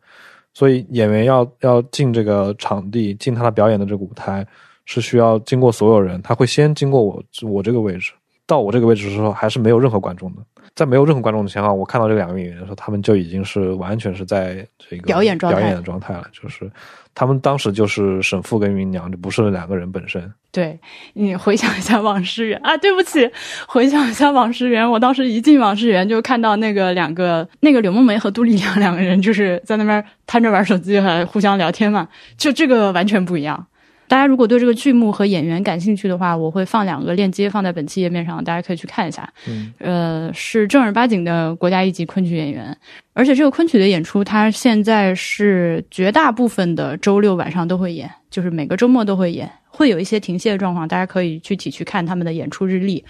所以演员要要进这个场地，进他的表演的这个舞台，是需要经过所有人，他会先经过我我这个位置，到我这个位置的时候，还是没有任何观众的。在没有任何观众的情况下，我看到这两个演员的时候，他们就已经是完全是在这个表演状态表演的状态了，就是他们当时就是沈父跟芸娘，就不是两个人本身。对你回想一下往事园啊，对不起，<laughs> 回想一下往事园，我当时一进往事园就看到那个两个那个柳梦梅和杜丽娘两个人就是在那边摊着玩手机，还互相聊天嘛，就这个完全不一样。大家如果对这个剧目和演员感兴趣的话，我会放两个链接放在本期页面上，大家可以去看一下。嗯，呃，是正儿八经的国家一级昆曲演员，而且这个昆曲的演出，它现在是绝大部分的周六晚上都会演，就是每个周末都会演，会有一些停歇的状况，大家可以具体去看他们的演出日历。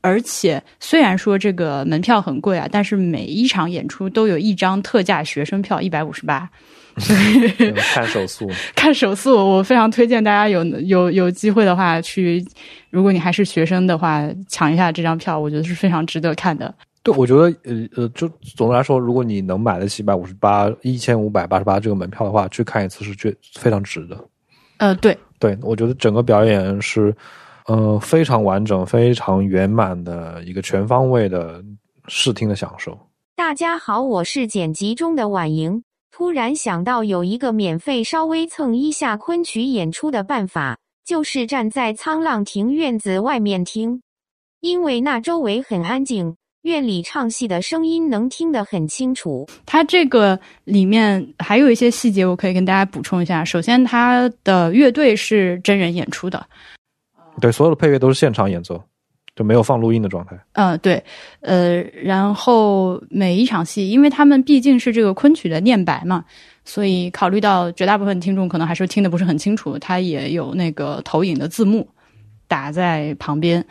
而且虽然说这个门票很贵啊，但是每一场演出都有一张特价学生票，一百五十八。看手速，<laughs> 看手速，我非常推荐大家有有有机会的话去，如果你还是学生的话，抢一下这张票，我觉得是非常值得看的。对，我觉得呃呃，就总的来说，如果你能买得起一百五十八、一千五百八十八这个门票的话，去看一次是最非常值的。呃，对，对，我觉得整个表演是呃非常完整、非常圆满的一个全方位的视听的享受。大家好，我是剪辑中的婉莹。突然想到有一个免费稍微蹭一下昆曲演出的办法，就是站在沧浪亭院子外面听，因为那周围很安静，院里唱戏的声音能听得很清楚。它这个里面还有一些细节，我可以跟大家补充一下。首先，它的乐队是真人演出的，对，所有的配乐都是现场演奏。就没有放录音的状态。嗯，对，呃，然后每一场戏，因为他们毕竟是这个昆曲的念白嘛，所以考虑到绝大部分听众可能还是听的不是很清楚，它也有那个投影的字幕打在旁边，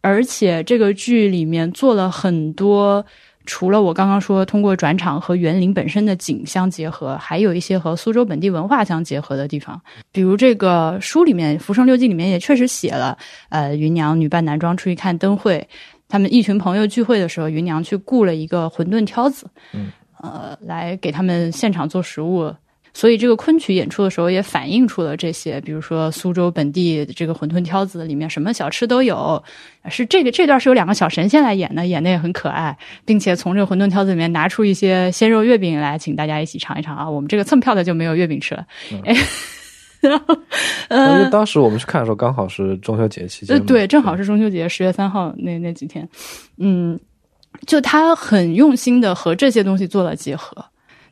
而且这个剧里面做了很多。除了我刚刚说通过转场和园林本身的景相结合，还有一些和苏州本地文化相结合的地方。比如这个书里面《浮生六记》里面也确实写了，呃，芸娘女扮男装出去看灯会，他们一群朋友聚会的时候，芸娘去雇了一个馄饨挑子，嗯，呃，来给他们现场做食物。所以这个昆曲演出的时候也反映出了这些，比如说苏州本地这个馄饨挑子里面什么小吃都有，是这个这段是有两个小神仙来演的，演的也很可爱，并且从这个馄饨挑子里面拿出一些鲜肉月饼来，请大家一起尝一尝啊！我们这个蹭票的就没有月饼吃了，哎、<laughs> 然后因呃为，当时我们去看的时候，刚好是中秋节期间，呃对，正好是中秋节十月三号那那几天，嗯，就他很用心的和这些东西做了结合。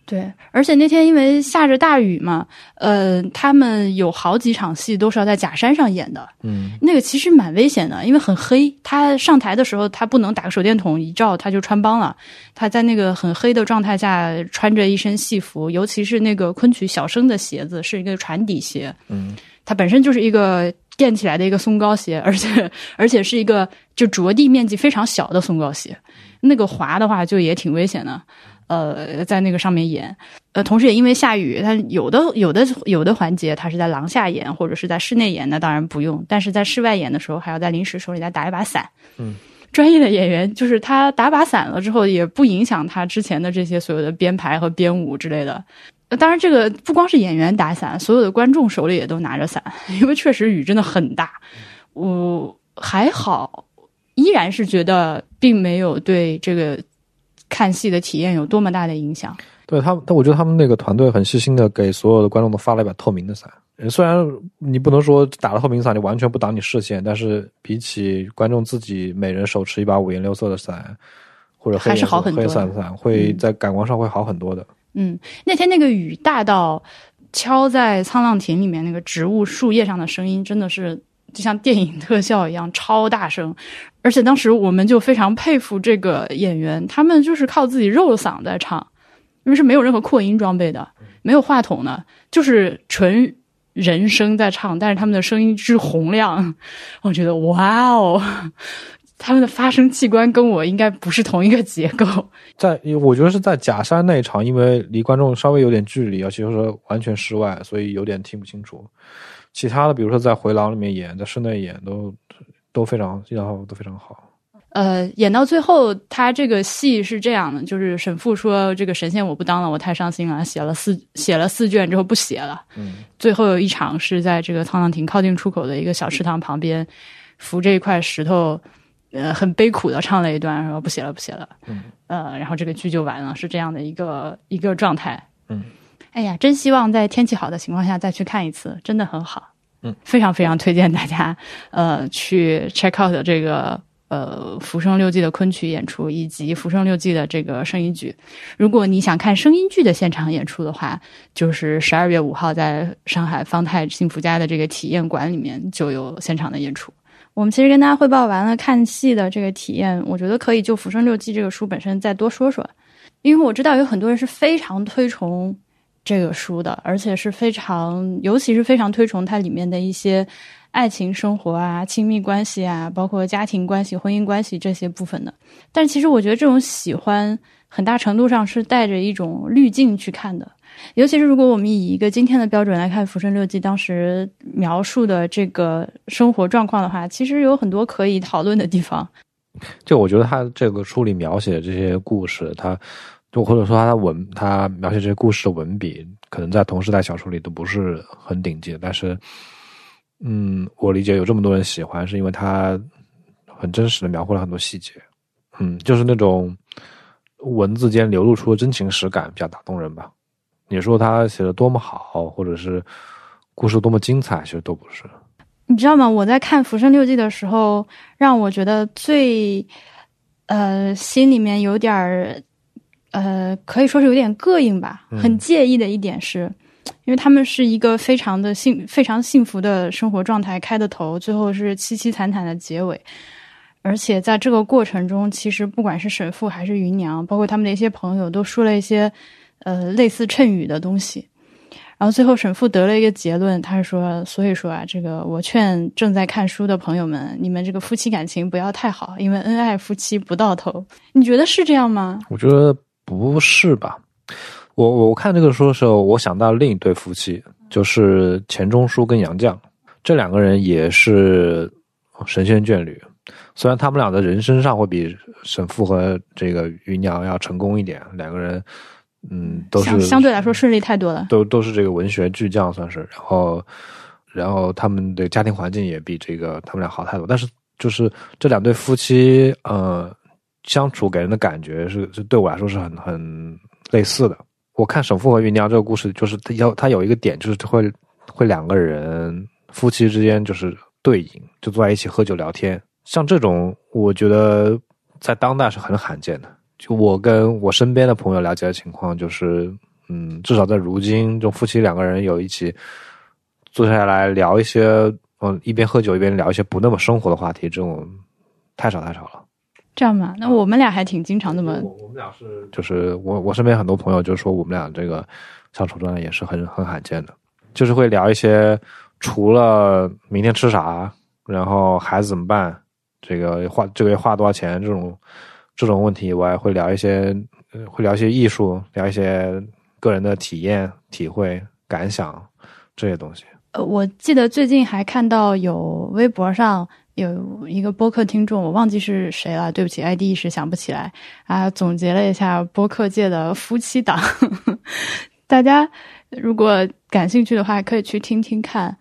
对，而且那天因为下着大雨嘛，呃，他们有好几场戏都是要在假山上演的，嗯，那个其实蛮危险的，因为很黑。他上台的时候，他不能打个手电筒一照，他就穿帮了。他在那个很黑的状态下，穿着一身戏服，尤其是那个昆曲小生的鞋子，是一个船底鞋，嗯，它本身就是一个垫起来的一个松糕鞋，而且而且是一个就着地面积非常小的松糕鞋，那个滑的话就也挺危险的。呃，在那个上面演，呃，同时也因为下雨，它有的有的有的环节它是在廊下演或者是在室内演，那当然不用，但是在室外演的时候，还要在临时手里再打一把伞。嗯，专业的演员就是他打把伞了之后，也不影响他之前的这些所有的编排和编舞之类的。当然，这个不光是演员打伞，所有的观众手里也都拿着伞，因为确实雨真的很大。我还好，依然是觉得并没有对这个看戏的体验有多么大的影响。对他，但我觉得他们那个团队很细心的给所有的观众都发了一把透明的伞。虽然你不能说打了透明伞，你完全不挡你视线，但是比起观众自己每人手持一把五颜六色的伞，或者还是好很多。黑伞伞会在感官上会好很多的。嗯，那天那个雨大到敲在沧浪亭里面那个植物树叶上的声音，真的是就像电影特效一样超大声。而且当时我们就非常佩服这个演员，他们就是靠自己肉嗓在唱，因为是没有任何扩音装备的，没有话筒的，就是纯。人声在唱，但是他们的声音之洪亮，我觉得哇哦，他们的发声器官跟我应该不是同一个结构。在我觉得是在假山那一场，因为离观众稍微有点距离，而且说完全室外，所以有点听不清楚。其他的，比如说在回廊里面演，在室内演，都都非常，信号都非常好。呃，演到最后，他这个戏是这样的，就是沈父说：“这个神仙我不当了，我太伤心了。”写了四写了四卷之后不写了。嗯，最后有一场是在这个沧浪亭靠近出口的一个小池塘旁边，扶着一块石头，呃，很悲苦的唱了一段，说不写了，不写了。嗯，呃，然后这个剧就完了，是这样的一个一个状态。嗯，哎呀，真希望在天气好的情况下再去看一次，真的很好。非常非常推荐大家，呃，去 check out 这个。呃，《浮生六记》的昆曲演出以及《浮生六记》的这个声音剧，如果你想看声音剧的现场演出的话，就是十二月五号在上海方太幸福家的这个体验馆里面就有现场的演出。我们其实跟大家汇报完了看戏的这个体验，我觉得可以就《浮生六记》这个书本身再多说说，因为我知道有很多人是非常推崇这个书的，而且是非常，尤其是非常推崇它里面的一些。爱情生活啊，亲密关系啊，包括家庭关系、婚姻关系这些部分的。但其实我觉得这种喜欢很大程度上是带着一种滤镜去看的。尤其是如果我们以一个今天的标准来看《浮生六记》当时描述的这个生活状况的话，其实有很多可以讨论的地方。就我觉得他这个书里描写的这些故事，他就或者说他文他描写这些故事的文笔，可能在同时代小说里都不是很顶级，但是。嗯，我理解有这么多人喜欢，是因为他很真实的描绘了很多细节，嗯，就是那种文字间流露出的真情实感比较打动人吧。你说他写的多么好，或者是故事多么精彩，其实都不是。你知道吗？我在看《浮生六记》的时候，让我觉得最呃心里面有点儿呃，可以说是有点膈应吧，很介意的一点是。因为他们是一个非常的幸、非常幸福的生活状态开的头，最后是凄凄惨惨的结尾。而且在这个过程中，其实不管是沈父还是芸娘，包括他们的一些朋友，都说了一些呃类似谶语的东西。然后最后沈父得了一个结论，他是说：“所以说啊，这个我劝正在看书的朋友们，你们这个夫妻感情不要太好，因为恩爱夫妻不到头。”你觉得是这样吗？我觉得不是吧。我我看这个书的时候，我想到另一对夫妻，就是钱钟书跟杨绛，这两个人也是神仙眷侣。虽然他们俩的人生上会比沈复和这个芸娘要成功一点，两个人，嗯，都是相对来说顺利太多了，都都是这个文学巨匠算是。然后，然后他们的家庭环境也比这个他们俩好太多。但是，就是这两对夫妻，呃，相处给人的感觉是，是对我来说是很很类似的。我看沈复和芸娘这个故事，就是他有他有一个点，就是会会两个人夫妻之间就是对饮，就坐在一起喝酒聊天。像这种，我觉得在当代是很罕见的。就我跟我身边的朋友了解的情况，就是嗯，至少在如今，就夫妻两个人有一起坐下来聊一些，嗯，一边喝酒一边聊一些不那么生活的话题，这种太少太少了。这样嘛，那我们俩还挺经常这么。我们俩是，就是我我身边很多朋友就说我们俩这个相处状态也是很很罕见的，就是会聊一些除了明天吃啥，然后孩子怎么办，这个花这个月花多少钱这种这种问题以外，会聊一些会聊一些艺术，聊一些个人的体验、体会、感想这些东西。呃，我记得最近还看到有微博上。有一个播客听众，我忘记是谁了，对不起，ID 一时想不起来啊。总结了一下播客界的夫妻档，大家如果感兴趣的话，可以去听听看。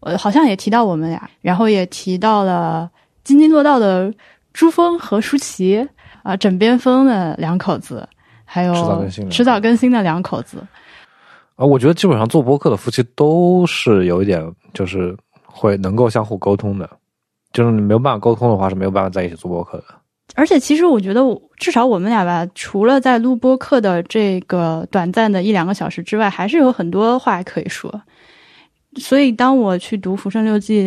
我好像也提到我们俩，然后也提到了津津乐道的朱峰和舒淇啊，枕边风的两口子，还有迟早更新的迟早更新的两口子。啊，我觉得基本上做播客的夫妻都是有一点，就是会能够相互沟通的，就是你没有办法沟通的话，是没有办法在一起做播客的。而且其实我觉得，至少我们俩吧，除了在录播课的这个短暂的一两个小时之外，还是有很多话可以说。所以当我去读《浮生六记》，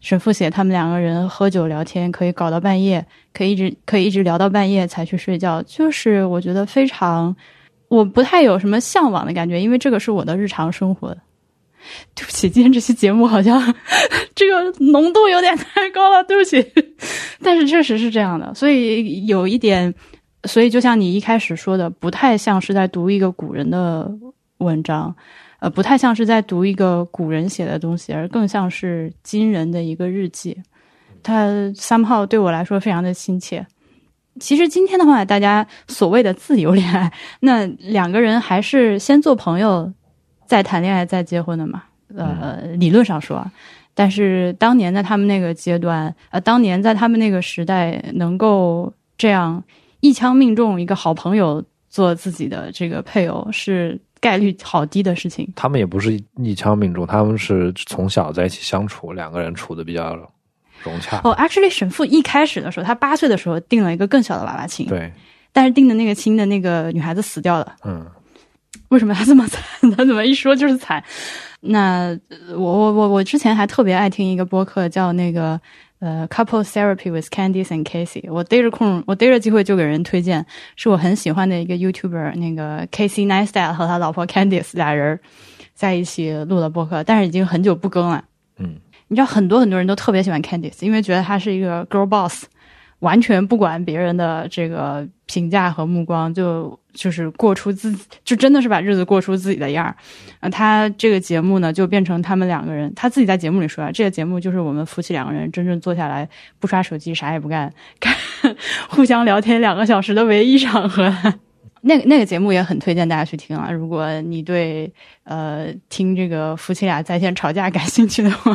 沈复写他们两个人喝酒聊天，可以搞到半夜，可以一直可以一直聊到半夜才去睡觉，就是我觉得非常，我不太有什么向往的感觉，因为这个是我的日常生活。<laughs> 对不起，今天这期节目好像 <laughs> 这个浓度有点太高了，对不起。<laughs> 但是确实是这样的，所以有一点，所以就像你一开始说的，不太像是在读一个古人的文章，呃，不太像是在读一个古人写的东西，而更像是今人的一个日记。它 somehow 对我来说非常的亲切。其实今天的话，大家所谓的自由恋爱，那两个人还是先做朋友，再谈恋爱，再结婚的嘛。呃，理论上说啊，但是当年在他们那个阶段，呃，当年在他们那个时代，能够这样一枪命中一个好朋友做自己的这个配偶，是概率好低的事情。他们也不是一枪命中，他们是从小在一起相处，两个人处的比较融洽。哦，actually，沈复一开始的时候，他八岁的时候定了一个更小的娃娃亲，对，但是定的那个亲的那个女孩子死掉了。嗯，为什么他这么惨？他怎么一说就是惨？那呃我我我我之前还特别爱听一个播客，叫那个呃 Couple Therapy with Candice and Casey。我逮着空，我逮着机会就给人推荐，是我很喜欢的一个 YouTuber，那个 Casey Neistat 和他老婆 Candice 俩人在一起录的播客，但是已经很久不更了。嗯，你知道很多很多人都特别喜欢 Candice，因为觉得她是一个 girl boss，完全不管别人的这个评价和目光，就就是过出自己，就真的是把日子过出自己的样儿。啊，他这个节目呢，就变成他们两个人，他自己在节目里说啊，这个节目就是我们夫妻两个人真正坐下来不刷手机，啥也不干，干 <laughs> 互相聊天两个小时的唯一场合。<laughs> 那个那个节目也很推荐大家去听啊！如果你对呃听这个夫妻俩在线吵架感兴趣的话，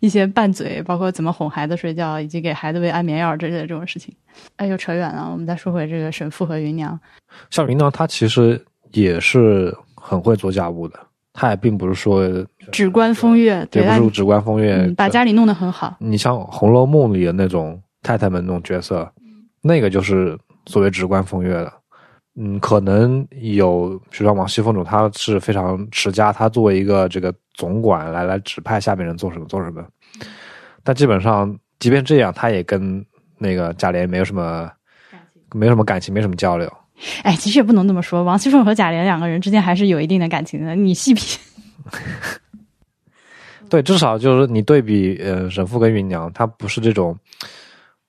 一些拌嘴，包括怎么哄孩子睡觉，以及给孩子喂安眠药之类的这种事情。哎，又扯远了，我们再说回这个沈父和芸娘。像芸娘，她其实也是很会做家务的，她也并不是说只观风月，也对，但不是只观风月，嗯，把家里弄得很好。你像《红楼梦》里的那种太太们那种角色，那个就是所谓只观风月的。嗯，可能有，比如说王熙凤主，她是非常持家，她作为一个这个总管来来指派下面人做什么做什么。但基本上，即便这样，她也跟那个贾琏没有什么，没有什么感情，没什么交流。哎，其实也不能这么说，王熙凤和贾琏两个人之间还是有一定的感情的。你细品，<laughs> 对，至少就是你对比呃沈复跟芸娘，她不是这种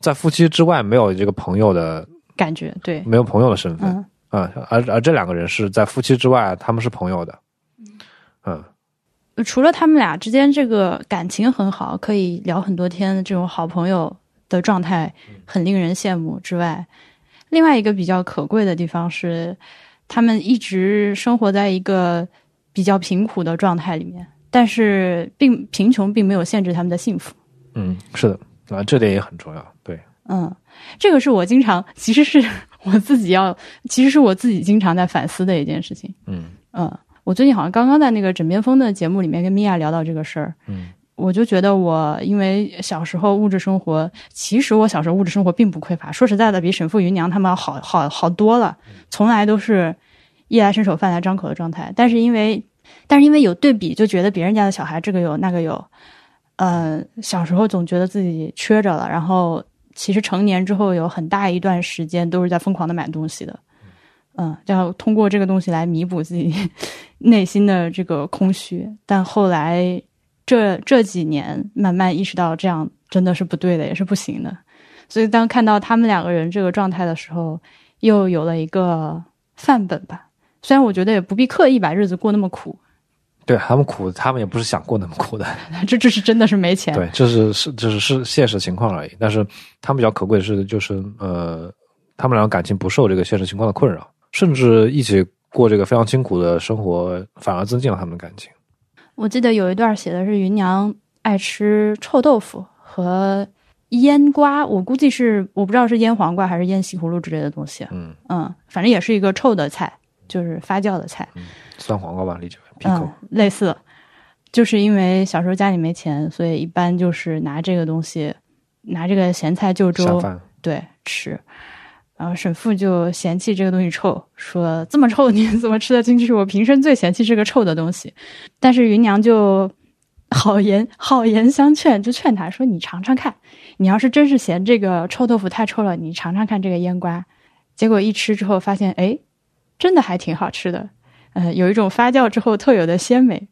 在夫妻之外没有这个朋友的感觉对，没有朋友的身份。嗯。啊、而而这两个人是在夫妻之外，他们是朋友的。嗯，除了他们俩之间这个感情很好，可以聊很多天的这种好朋友的状态，很令人羡慕之外，另外一个比较可贵的地方是，他们一直生活在一个比较贫苦的状态里面，但是并贫穷并没有限制他们的幸福。嗯，是的，啊，这点也很重要。对，嗯，这个是我经常，其实是我自己要，其实是我自己经常在反思的一件事情。嗯嗯，我最近好像刚刚在那个枕边风的节目里面跟米娅聊到这个事儿，嗯我就觉得我因为小时候物质生活，其实我小时候物质生活并不匮乏，说实在的，比沈父云娘他们要好好好多了，从来都是衣来伸手饭来张口的状态。但是因为，但是因为有对比，就觉得别人家的小孩这个有那个有，呃，小时候总觉得自己缺着了，然后其实成年之后有很大一段时间都是在疯狂的买东西的，嗯，要通过这个东西来弥补自己 <laughs> 内心的这个空虚。但后来这这几年慢慢意识到这样真的是不对的，也是不行的。所以当看到他们两个人这个状态的时候，又有了一个范本吧。虽然我觉得也不必刻意把日子过那么苦，对他们苦，他们也不是想过那么苦的。<laughs> 这这是真的是没钱。对，这是是这是是现实情况而已。但是他们比较可贵的是，就是呃，他们两个感情不受这个现实情况的困扰，甚至一起过这个非常清苦的生活，反而增进了他们的感情。我记得有一段写的是芸娘爱吃臭豆腐和腌瓜，我估计是我不知道是腌黄瓜还是腌西葫芦之类的东西。嗯，嗯，反正也是一个臭的菜，就是发酵的菜。酸黄瓜吧，理解为嗯。，类似，就是因为小时候家里没钱，所以一般就是拿这个东西，拿这个咸菜就粥，对吃。然后沈父就嫌弃这个东西臭，说这么臭你 <laughs> 怎么吃得进去？我平生最嫌弃这个臭的东西。但是芸娘就好言好言相劝，就劝他说：“你尝尝看，你要是真是嫌这个臭豆腐太臭了，你尝尝看这个腌瓜。”结果一吃之后发现，哎，真的还挺好吃的。呃，有一种发酵之后特有的鲜美，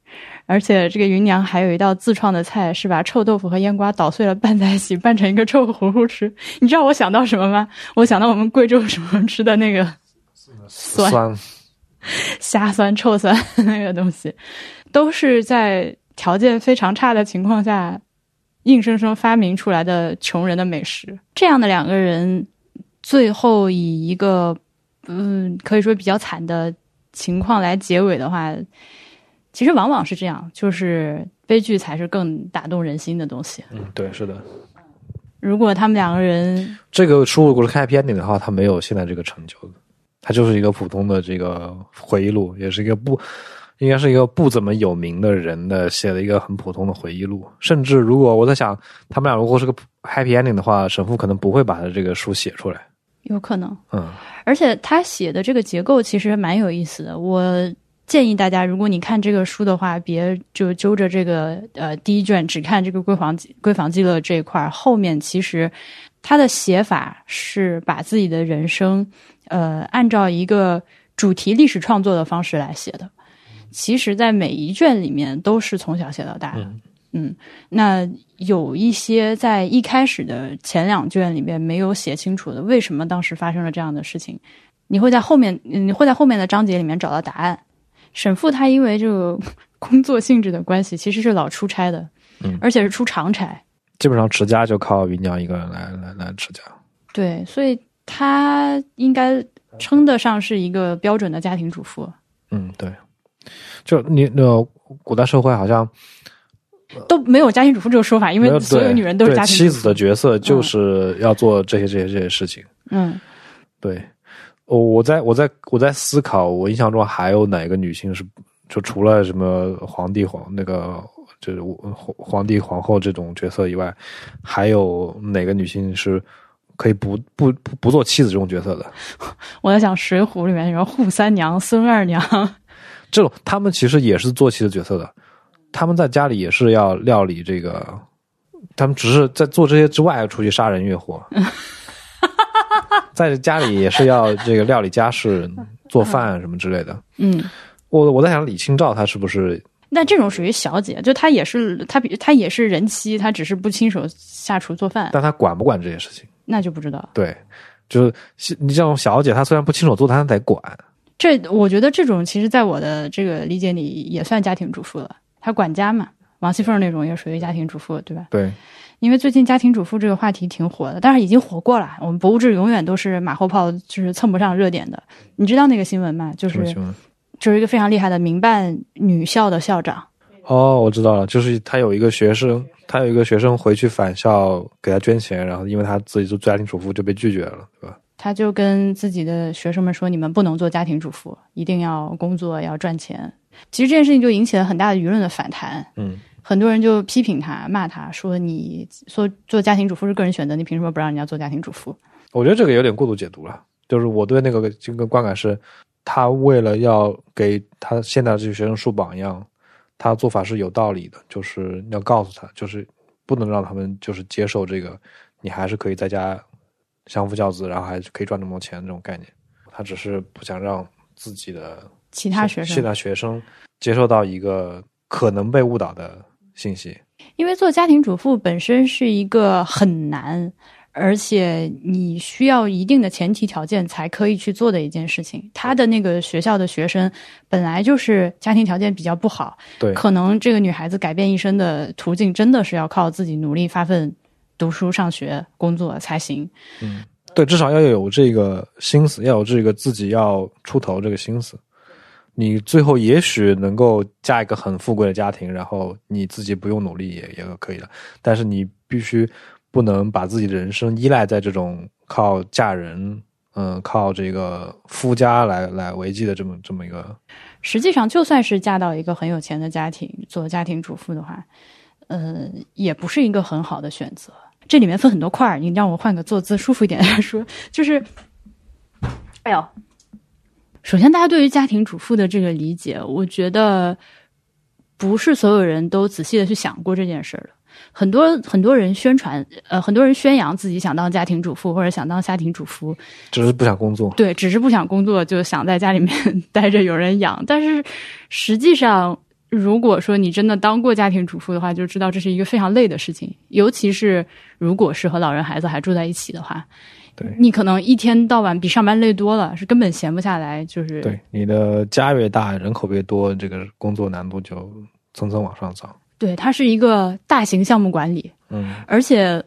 而且这个芸娘还有一道自创的菜，是把臭豆腐和腌瓜捣碎了拌在一起，拌成一个臭糊糊吃。你知道我想到什么吗？我想到我们贵州什么吃的那个酸酸，<laughs> 虾酸、臭酸那个东西，都是在条件非常差的情况下，硬生生发明出来的穷人的美食。这样的两个人，最后以一个嗯，可以说比较惨的情况来结尾的话，其实往往是这样，就是悲剧才是更打动人心的东西。嗯，对，是的。如果他们两个人这个书如果是 happy ending 的话，他没有现在这个成就的，他就是一个普通的这个回忆录，也是一个不，应该是一个不怎么有名的人的写的一个很普通的回忆录。甚至如果我在想，他们俩如果是个 happy ending 的话，神父可能不会把他这个书写出来。有可能，嗯，而且他写的这个结构其实蛮有意思的。我建议大家，如果你看这个书的话，别就揪着这个呃第一卷只看这个闺房闺房记乐这一块儿，后面其实他的写法是把自己的人生呃按照一个主题历史创作的方式来写的。其实，在每一卷里面都是从小写到大的。嗯，那有一些在一开始的前两卷里面没有写清楚的，为什么当时发生了这样的事情，你会在后面，你会在后面的章节里面找到答案。沈父他因为这个工作性质的关系，其实是老出差的，嗯而且是出长差，基本上持家就靠云娘一个人来来来持家。对，所以他应该称得上是一个标准的家庭主妇，嗯，对。就你那古代社会好像都没有家庭主妇这个说法，因为所有女人都是家庭主妇。妻子的角色就是要做这些这些这些事情。嗯。对，我我在我在我在思考，我印象中还有哪个女性是就除了什么皇帝皇那个就是皇皇帝皇后这种角色以外，还有哪个女性是可以不不不不做妻子这种角色的？我在想《水浒》里面什么扈三娘、孙二娘，这种他们其实也是做妻子角色的，他们在家里也是要料理这个，他们只是在做这些之外出去杀人越货，<laughs> 在家里也是要这个料理家事、做饭什么之类的。嗯。我我在想李清照她是不是那这种属于小姐，就她也是她比她也是人妻，她只是不亲手下厨做饭，但她管不管这些事情？那就不知道。对，就是你这种小姐，她虽然不亲手做，但她得管。这我觉得这种其实在我的这个理解里也算家庭主妇了，她管家嘛。王熙凤那种也属于家庭主妇，对吧？对，因为最近家庭主妇这个话题挺火的，但是已经火过了。我们博物志永远都是马后炮，就是蹭不上热点的。你知道那个新闻吗？就是？就是一个非常厉害的民办女校的校长，哦，我知道了，就是他有一个学生，他有一个学生回去返校给他捐钱，然后因为他自己做家庭主妇就被拒绝了，对吧？他就跟自己的学生们说：“你们不能做家庭主妇，一定要工作，要赚钱。”其实这件事情就引起了很大的舆论的反弹，嗯，很多人就批评他、骂他，说：“你说做家庭主妇是个人选择，你凭什么不让人家做家庭主妇我觉得这个有点过度解读了。就是我对那个这个观感是，他为了要给他现在的这些学生树榜样，他做法是有道理的，就是要告诉他，就是不能让他们就是接受这个，你还是可以在家相夫教子，然后还可以赚那么多钱这种概念。他只是不想让自己的？”其他学生、其他学生接受到一个可能被误导的信息。因为做家庭主妇本身是一个很难，而且你需要一定的前提条件才可以去做的一件事情。他的那个学校的学生本来就是家庭条件比较不好，对，可能这个女孩子改变一生的途径真的是要靠自己努力发奋读书、上学、工作才行。嗯对，至少要有这个心思，要有这个自己要出头这个心思。你最后也许能够嫁一个很富贵的家庭，然后你自己不用努力也也可以了。但是你必须不能把自己的人生依赖在这种靠嫁人，嗯，靠这个夫家来来维系的这么这么一个。实际上，就算是嫁到一个很有钱的家庭做家庭主妇的话，呃，也不是一个很好的选择。这里面分很多块儿，你让我换个坐姿舒服一点来 <laughs> 说，就是，哎呦。首先，大家对于家庭主妇的这个理解，我觉得不是所有人都仔细的去想过这件事儿的。很多很多人宣传，呃，很多人宣扬自己想当家庭主妇或者想当家庭主妇，只是不想工作。对，只是不想工作，就想在家里面 <laughs> 待着，有人养。但是实际上，如果说你真的当过家庭主妇的话，就知道这是一个非常累的事情，尤其是如果是和老人孩子还住在一起的话。对你可能一天到晚比上班累多了，是根本闲不下来。就是对你的家越大，人口越多，这个工作难度就蹭蹭往上涨。对，它是一个大型项目管理。嗯，而且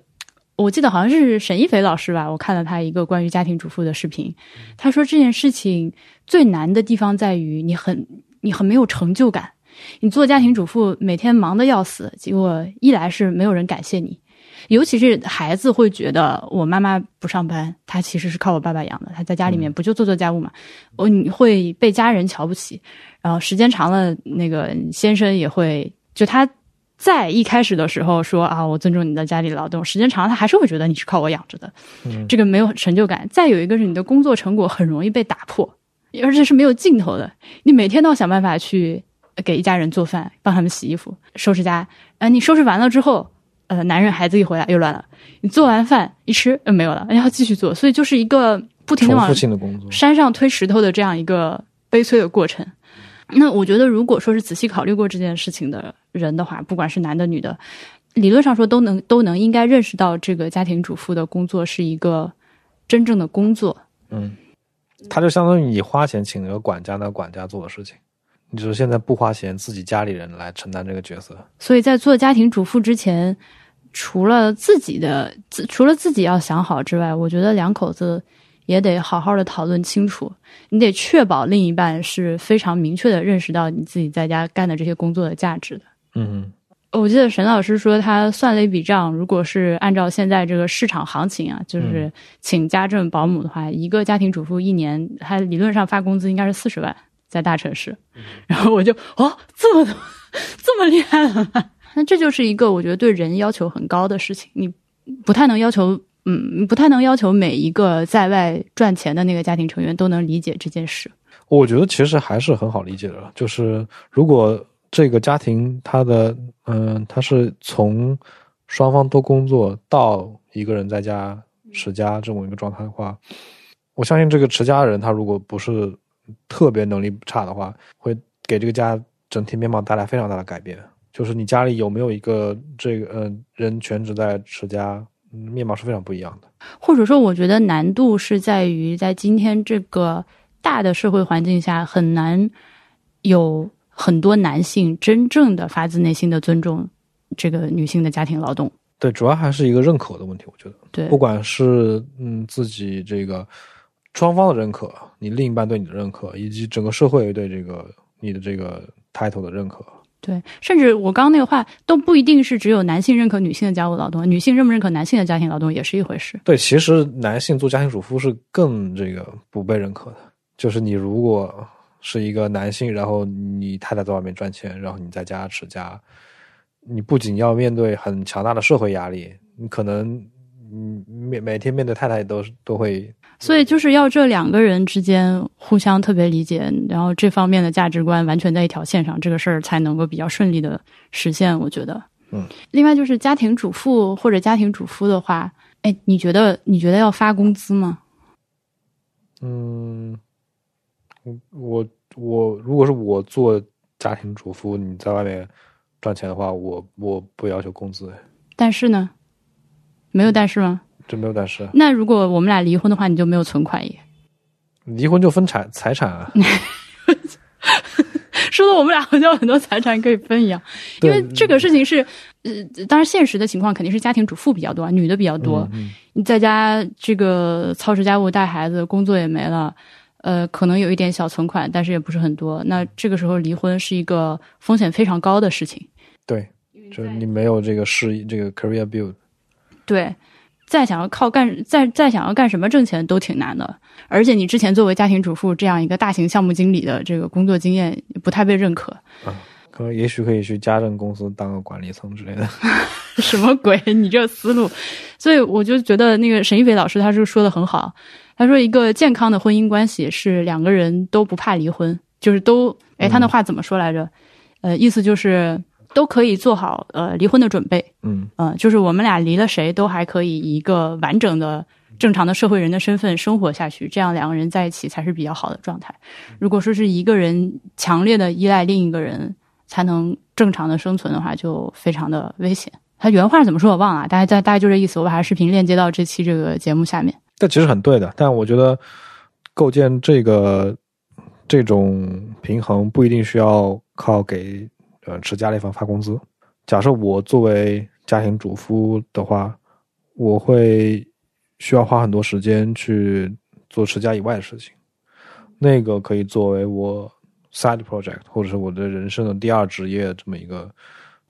我记得好像是沈一斐老师吧，我看了他一个关于家庭主妇的视频，他说这件事情最难的地方在于你很你很没有成就感。你做家庭主妇每天忙得要死，结果一来是没有人感谢你。尤其是孩子会觉得我妈妈不上班，她其实是靠我爸爸养的，她在家里面不就做做家务嘛？我你会被家人瞧不起，然后时间长了，那个先生也会就他在一开始的时候说啊，我尊重你的家里劳动，时间长了他还是会觉得你是靠我养着的，这个没有成就感。再有一个是你的工作成果很容易被打破，而且是没有尽头的，你每天都要想办法去给一家人做饭，帮他们洗衣服、收拾家，呃，你收拾完了之后。呃，男人孩子一回来又乱了，你做完饭一吃，呃，没有了，然后继续做，所以就是一个不停的往山上推石头的这样一个悲催的过程。那我觉得，如果说是仔细考虑过这件事情的人的话，不管是男的女的，理论上说都能都能应该认识到，这个家庭主妇的工作是一个真正的工作。嗯，他就相当于你花钱请了个管家，那管家做的事情。你就是现在不花钱，自己家里人来承担这个角色。所以在做家庭主妇之前。除了自己的，自除了自己要想好之外，我觉得两口子也得好好的讨论清楚。你得确保另一半是非常明确的认识到你自己在家干的这些工作的价值的。嗯，我记得沈老师说他算了一笔账，如果是按照现在这个市场行情啊，就是请家政保姆的话，一个家庭主妇一年他理论上发工资应该是四十万，在大城市。<laughs> 然后我就哦，这么，这么厉害了吗？<laughs> 那这就是一个我觉得对人要求很高的事情，你不太能要求，嗯，不太能要求每一个在外赚钱的那个家庭成员都能理解这件事。我觉得其实还是很好理解的，就是如果这个家庭他的，嗯，他是从双方都工作到一个人在家持家这么一个状态的话，我相信这个持家人他如果不是特别能力差的话，会给这个家整体面貌带来非常大的改变。就是你家里有没有一个这个呃人全职在持家，面貌是非常不一样的。或者说，我觉得难度是在于在今天这个大的社会环境下，很难有很多男性真正的发自内心的尊重这个女性的家庭劳动。对，主要还是一个认可的问题。我觉得，对，不管是嗯自己这个双方的认可，你另一半对你的认可，以及整个社会对这个你的这个 title 的认可。对，甚至我刚刚那个话都不一定是只有男性认可女性的家务劳动，女性认不认可男性的家庭劳动也是一回事。对，其实男性做家庭主妇是更这个不被认可的。就是你如果是一个男性，然后你太太在外面赚钱，然后你在家持家，你不仅要面对很强大的社会压力，你可能嗯每每天面对太太都都会。所以就是要这两个人之间互相特别理解，然后这方面的价值观完全在一条线上，这个事儿才能够比较顺利的实现。我觉得，嗯。另外就是家庭主妇或者家庭主夫的话，哎，你觉得你觉得要发工资吗？嗯，我我如果是我做家庭主妇，你在外面赚钱的话，我我不要求工资。但是呢，没有但是吗？这没有但是。那如果我们俩离婚的话，你就没有存款耶？离婚就分财财产啊？<laughs> 说的我们俩好像有很多财产可以分一样。因为这个事情是，呃，当然现实的情况肯定是家庭主妇比较多，女的比较多。你在家这个操持家务、带孩子，工作也没了，呃，可能有一点小存款，但是也不是很多。那这个时候离婚是一个风险非常高的事情。对，就是你没有这个事业，这个 career build。对，再想要靠干，再再想要干什么挣钱都挺难的。而且你之前作为家庭主妇这样一个大型项目经理的这个工作经验不太被认可。啊，可能也许可以去家政公司当个管理层之类的。<laughs> 什么鬼？你这思路，所以我就觉得那个沈一斐老师他是说的很好。他说一个健康的婚姻关系是两个人都不怕离婚，就是都哎，他那话怎么说来着？呃，意思就是都可以做好呃离婚的准备。嗯嗯，就是我们俩离了谁都还可以以一个完整的正常的社会人的身份生活下去，这样两个人在一起才是比较好的状态。如果说是一个人强烈的依赖另一个人才能正常的生存的话，就非常的危险。他原话怎么说我忘了，大概大大概就这意思。我把他视频链接到这期这个节目下面。这其实很对的，但我觉得构建这个这种平衡不一定需要靠给呃持家里方发工资。假设我作为家庭主妇的话，我会需要花很多时间去做持家以外的事情，那个可以作为我 side project 或者是我的人生的第二职业这么一个。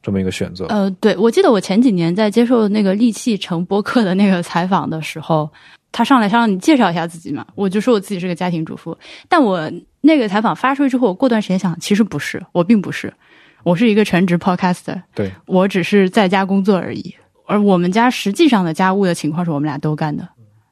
这么一个选择，呃，对，我记得我前几年在接受那个利器成播客的那个采访的时候，他上来想让你介绍一下自己嘛，我就说我自己是个家庭主妇，但我那个采访发出去之后，我过段时间想，其实不是，我并不是，我是一个全职 podcaster，对我只是在家工作而已，而我们家实际上的家务的情况是我们俩都干的，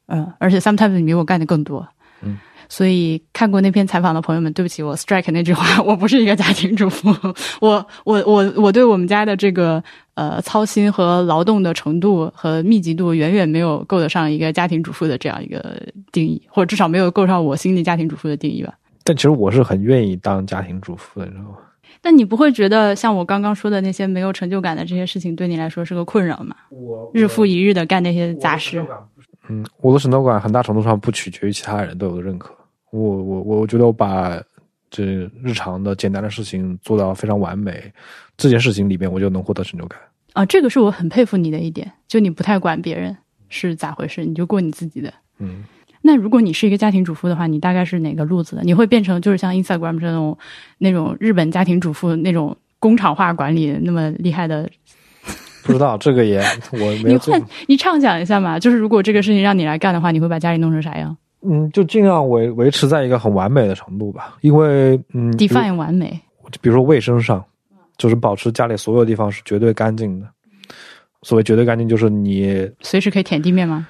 嗯，而且 sometimes 你比我干的更多，嗯。所以看过那篇采访的朋友们，对不起，我 strike 那句话，<laughs> 我不是一个家庭主妇，<laughs> 我我我我对我们家的这个呃操心和劳动的程度和密集度，远远没有够得上一个家庭主妇的这样一个定义，或者至少没有够上我心里家庭主妇的定义吧。但其实我是很愿意当家庭主妇的，你知道吗？但你不会觉得像我刚刚说的那些没有成就感的这些事情，对你来说是个困扰吗？我日复一日的干那些杂事。嗯，我的成就感很大程度上不取决于其他人对我的认可。我我我我觉得我把这日常的简单的事情做到非常完美，这件事情里边我就能获得成就感啊。这个是我很佩服你的一点，就你不太管别人是咋回事，你就过你自己的。嗯，那如果你是一个家庭主妇的话，你大概是哪个路子的？你会变成就是像 Instagram 这种那种日本家庭主妇那种工厂化管理那么厉害的？不知道这个也 <laughs> 我没有。你你畅想一下嘛，就是如果这个事情让你来干的话，你会把家里弄成啥样？嗯，就尽量维维持在一个很完美的程度吧，因为嗯，define 完美，比如说卫生上，就是保持家里所有地方是绝对干净的。所谓绝对干净，就是你随时可以舔地面吗？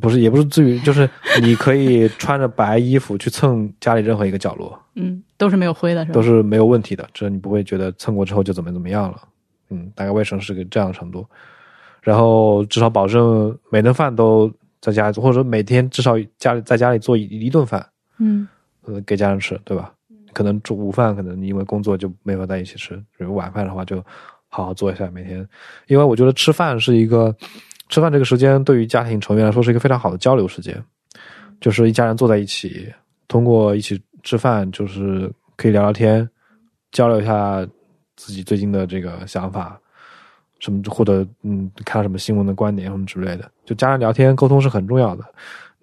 不是，也不是至于，就是你可以穿着白衣服去蹭家里任何一个角落，嗯，都是没有灰的，是吧？都是没有问题的，这你不会觉得蹭过之后就怎么怎么样了。嗯，大概卫生是个这样的程度，然后至少保证每顿饭都在家里做，或者说每天至少家里在家里做一一顿饭，嗯，呃，给家人吃，对吧？可能中午饭可能因为工作就没法在一起吃，如果晚饭的话就好好做一下每天，因为我觉得吃饭是一个吃饭这个时间对于家庭成员来说是一个非常好的交流时间，就是一家人坐在一起，通过一起吃饭，就是可以聊聊天，交流一下。自己最近的这个想法，什么或者嗯，看什么新闻的观点什么之类的，就家人聊天沟通是很重要的。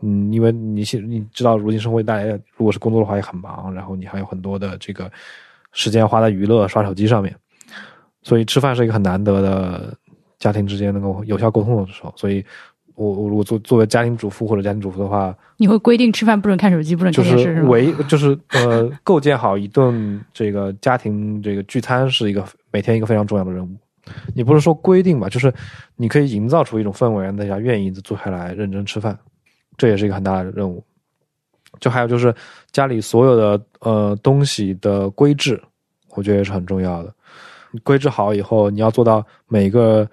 嗯，因为你现你知道，如今生活大家如果是工作的话也很忙，然后你还有很多的这个时间花在娱乐、刷手机上面，所以吃饭是一个很难得的家庭之间能够有效沟通的时候。所以，我我如果作作为家庭主妇或者家庭主妇的话，你会规定吃饭不准看手机，不准看电视，是为就是呃，构建好一顿这个家庭这个聚餐是一个每天一个非常重要的任务。你不是说规定吧，就是你可以营造出一种氛围，让大家愿意坐下来认真吃饭。这也是一个很大的任务，就还有就是家里所有的呃东西的规制，我觉得也是很重要的。规制好以后，你要做到每个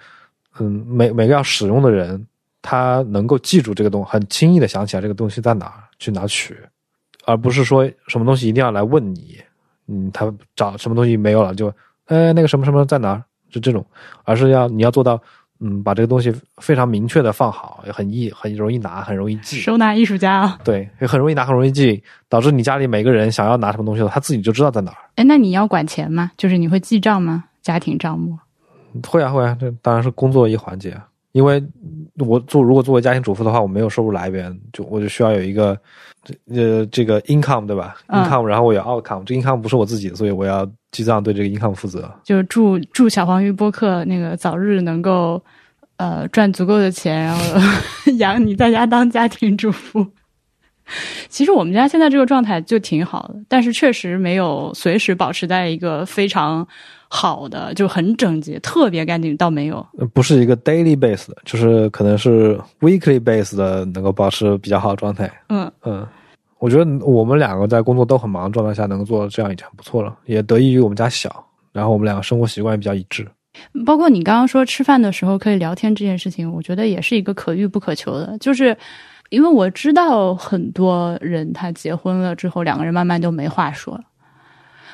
嗯每每个要使用的人，他能够记住这个东很轻易的想起来这个东西在哪儿去哪取，而不是说什么东西一定要来问你，嗯，他找什么东西没有了就，哎那个什么什么在哪儿，就这种，而是要你要做到。嗯，把这个东西非常明确的放好，也很易，很容易拿，很容易记。收纳艺术家啊，对，也很容易拿，很容易记，导致你家里每个人想要拿什么东西，他自己就知道在哪儿。哎，那你要管钱吗？就是你会记账吗？家庭账目？会啊，会啊，这当然是工作一环节。因为我做如果作为家庭主妇的话，我没有收入来源，就我就需要有一个呃这个 income 对吧、嗯 i n c o m e 然后我有 outcome，这 income 不是我自己的，所以我要记账对这个 income 负责。就是祝祝小黄鱼播客那个早日能够呃赚足够的钱，然后 <laughs> 养你在家当家庭主妇。<laughs> 其实我们家现在这个状态就挺好的，但是确实没有随时保持在一个非常好的，就很整洁、特别干净，倒没有。呃不是一个 daily base 的，就是可能是 weekly base 的，能够保持比较好的状态。嗯，嗯，我觉得我们两个在工作都很忙的状态下，能够做到这样已经很不错了，也得益于我们家小，然后我们两个生活习惯也比较一致。包括你刚刚说吃饭的时候可以聊天这件事情，我觉得也是一个可遇不可求的。就是因为我知道很多人他结婚了之后，两个人慢慢就没话说了。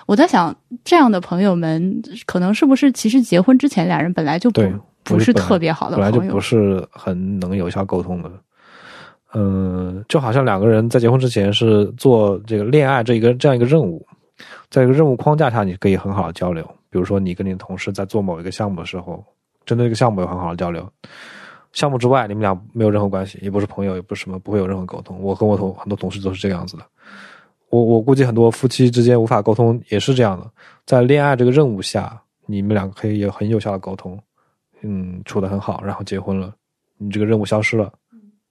我在想，这样的朋友们可能是不是其实结婚之前俩人本来就不对不是特别好的朋友？本来就不是很能有效沟通的。嗯，就好像两个人在结婚之前是做这个恋爱这一个这样一个任务，在一个任务框架下，你可以很好的交流。比如说，你跟你的同事在做某一个项目的时候，针对这个项目有很好的交流。项目之外，你们俩没有任何关系，也不是朋友，也不是什么，不会有任何沟通。我跟我同很多同事都是这个样子的。我我估计很多夫妻之间无法沟通也是这样的。在恋爱这个任务下，你们两个可以有很有效的沟通，嗯，处得很好，然后结婚了，你这个任务消失了，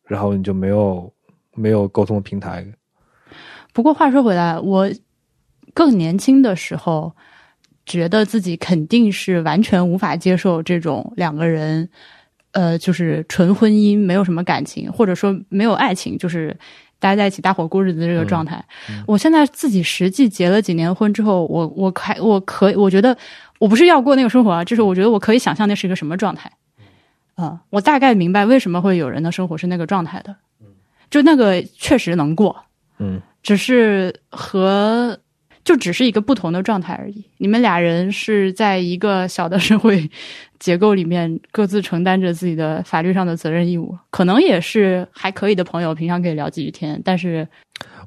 然后你就没有没有沟通的平台。不过话说回来，我更年轻的时候，觉得自己肯定是完全无法接受这种两个人，呃，就是纯婚姻，没有什么感情，或者说没有爱情，就是待在一起搭伙过日子的这个状态。我现在自己实际结了几年婚之后，我我开我可以，我觉得我不是要过那个生活啊，就是我觉得我可以想象那是一个什么状态。啊、我大概明白为什么会有人的生活是那个状态的，就那个确实能过，嗯只是和就只是一个不同的状态而已。你们俩人是在一个小的社会结构里面各自承担着自己的法律上的责任义务，可能也是还可以的朋友，平常可以聊几句天。但是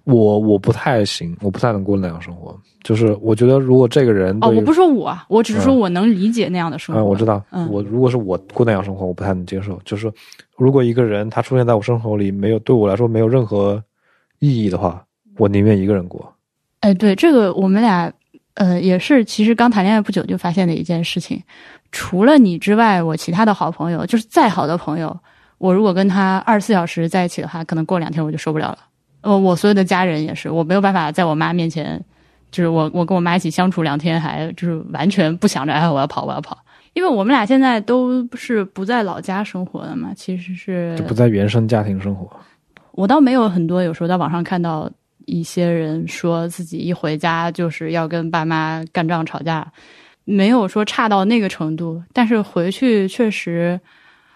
我我不太行，我不太能过那样生活。就是我觉得，如果这个人哦，我不是说我啊，我只是说嗯我能理解那样的生活。嗯，我知道。嗯我如果是我过那样生活，我不太能接受。就是如果一个人他出现在我生活里，没有对我来说没有任何意义的话，我宁愿一个人过。哎，对这个我们俩呃也是，其实刚谈恋爱不久就发现的一件事情。除了你之外，我其他的好朋友，就是再好的朋友，我如果跟他二十四小时在一起的话，可能过两天我就受不了了。呃，我所有的家人也是，我没有办法在我妈面前，就是我我跟我妈一起相处两天，还就是完全不想着哎我要跑我要跑，因为我们俩现在都是不在老家生活的嘛，其实是就不在原生家庭生活。我倒没有很多，有时候在网上看到一些人说自己一回家就是要跟爸妈干仗吵架，没有说差到那个程度，但是回去确实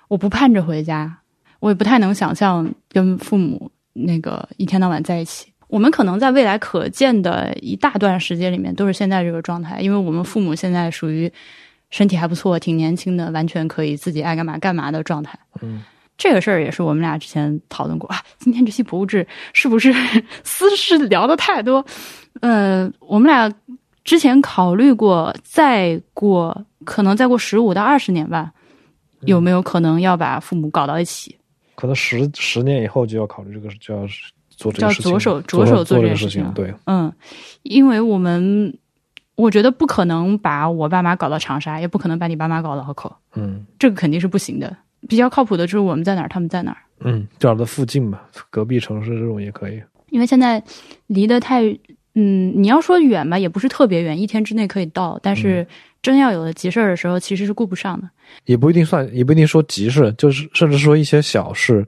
我不盼着回家，我也不太能想象跟父母那个一天到晚在一起。我们可能在未来可见的一大段时间里面都是现在这个状态，因为我们父母现在属于身体还不错、挺年轻的，完全可以自己爱干嘛干嘛的状态。嗯，这个事儿也是我们俩之前讨论过啊。今天这期博物志是不是 <laughs> 私事聊的太多？呃，我们俩之前考虑过，再过可能再过十五到二十年吧，有没有可能要把父母搞到一起？可能十十年以后就要考虑这个，就要做这个事情，着手做着手做做这个。事情对，嗯，因为我们我觉得不可能把我爸妈搞到长沙，也不可能把你爸妈搞到河口，嗯这个肯定是不行的。比较靠谱的就是我们在哪儿，他们在哪儿。嗯，这样的附近吧，隔壁城市这种也可以。因为现在离得太，嗯，你要说远吧，也不是特别远，一天之内可以到。但是真要有了急事儿的时候，其实是顾不上的。也不一定算，也不一定说急事，就是甚至说一些小事，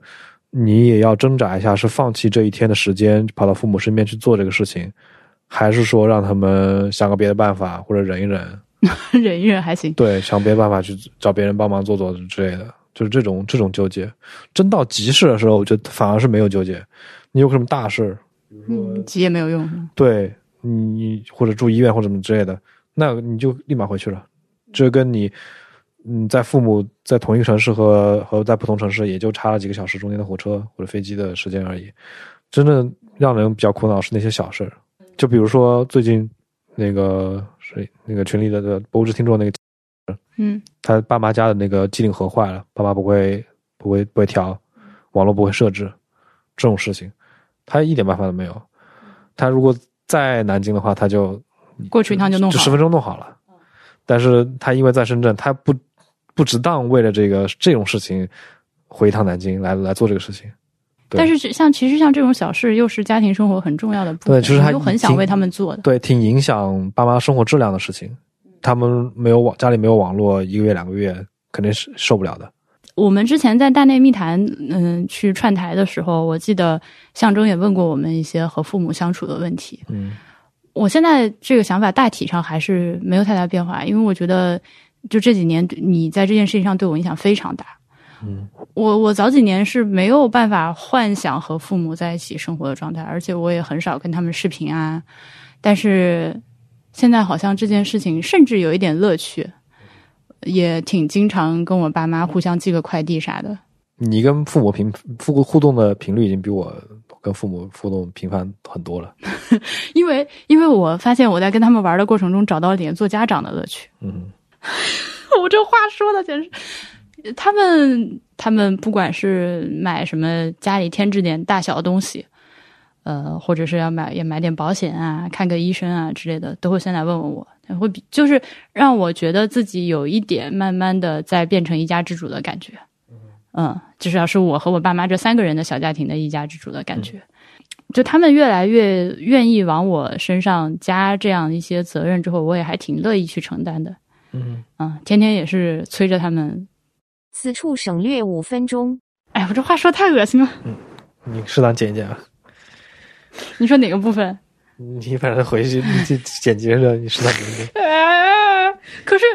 你也要挣扎一下，是放弃这一天的时间，跑到父母身边去做这个事情，还是说让他们想个别的办法，或者忍一忍，<laughs> 忍一忍还行。对，想别的办法去找别人帮忙做做之类的，就是这种这种纠结。真到急事的时候，我觉得反而是没有纠结。你有什么大事，嗯，急也没有用。对你或者住医院或者什么之类的，那你就立马回去了。这跟你，嗯，在父母在同一个城市和和在不同城市，也就差了几个小时中间的火车或者飞机的时间而已。真正让人比较苦恼是那些小事儿，就比如说最近那个谁那个群里的的博物志听众那个嗯他爸妈家的那个机顶盒坏了，爸妈不会不会不会调，网络不会设置，这种事情，他一点办法都没有。他如果在南京的话，他就过去一趟就弄好了。就十分钟弄好了。但是他因为在深圳，他不不值当为了这个这种事情回一趟南京来来做这个事情。但是像其实像这种小事，又是家庭生活很重要的部分，对就是他你又很想为他们做的。对，挺影响爸妈生活质量的事情。他们没有网，家里没有网络，一个月两个月肯定是受不了的。我们之前在大内密谈，嗯，去串台的时候，我记得象征也问过我们一些和父母相处的问题。嗯我现在这个想法大体上还是没有太大变化，因为我觉得就这几年你在这件事情上对我影响非常大。嗯我我早几年是没有办法幻想和父母在一起生活的状态，而且我也很少跟他们视频啊。但是现在好像这件事情甚至有一点乐趣，也挺经常跟我爸妈互相寄个快递啥的。你跟父母频互互动的频率已经比我跟父母互动频繁很多了。<laughs> 因为因为我发现我在跟他们玩的过程中找到了点做家长的乐趣。嗯 <laughs> 我这话说的简直，他们他们不管是买什么家里添置点大小东西，呃，或者是要买也买点保险啊、看个医生啊之类的，都会先来问问我，会比就是让我觉得自己有一点慢慢的在变成一家之主的感觉。嗯，至少是我和我爸妈这三个人的小家庭的一家之主的感觉。就他们越来越愿意往我身上加这样一些责任之后，我也还挺乐意去承担的。嗯，嗯，天天也是催着他们。此处省略五分钟。哎，我这话说太恶心了。嗯你适当剪一剪啊。你说哪个部分？你反正回去你剪辑的时候，你适当剪一剪。哎，可是，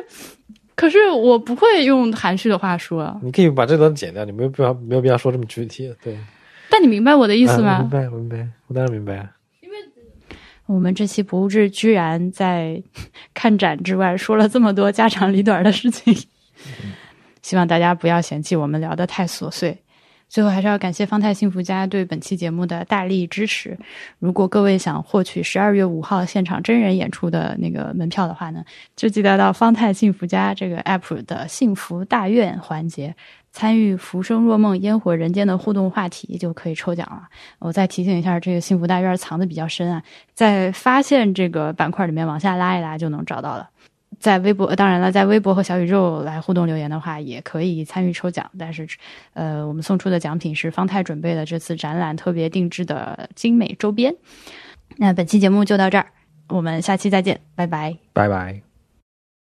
可是我不会用含蓄的话说。你可以把这段剪掉，你没有必要没有必要说这么具体。对，但你明白我的意思吗？啊明白，我明白，我当然明白啊。我们这期博物志居然在 <laughs> 看展之外说了这么多家长里短的事情，希望大家不要嫌弃我们聊的太琐碎。最后还是要感谢方太幸福家对本期节目的大力支持。如果各位想获取十二月五号现场真人演出的那个门票的话呢，就记得到方太幸福家这个 app 的幸福大院环节。参与“浮生若梦，烟火人间”的互动话题就可以抽奖了。我再提醒一下，这个幸福大院藏的比较深啊，在发现这个板块里面往下拉一拉就能找到了。在微博，当然了，在微博和小宇宙来互动留言的话，也可以参与抽奖。但是，呃，我们送出的奖品是方太准备的这次展览特别定制的精美周边。那本期节目就到这儿，我们下期再见，拜拜。拜拜。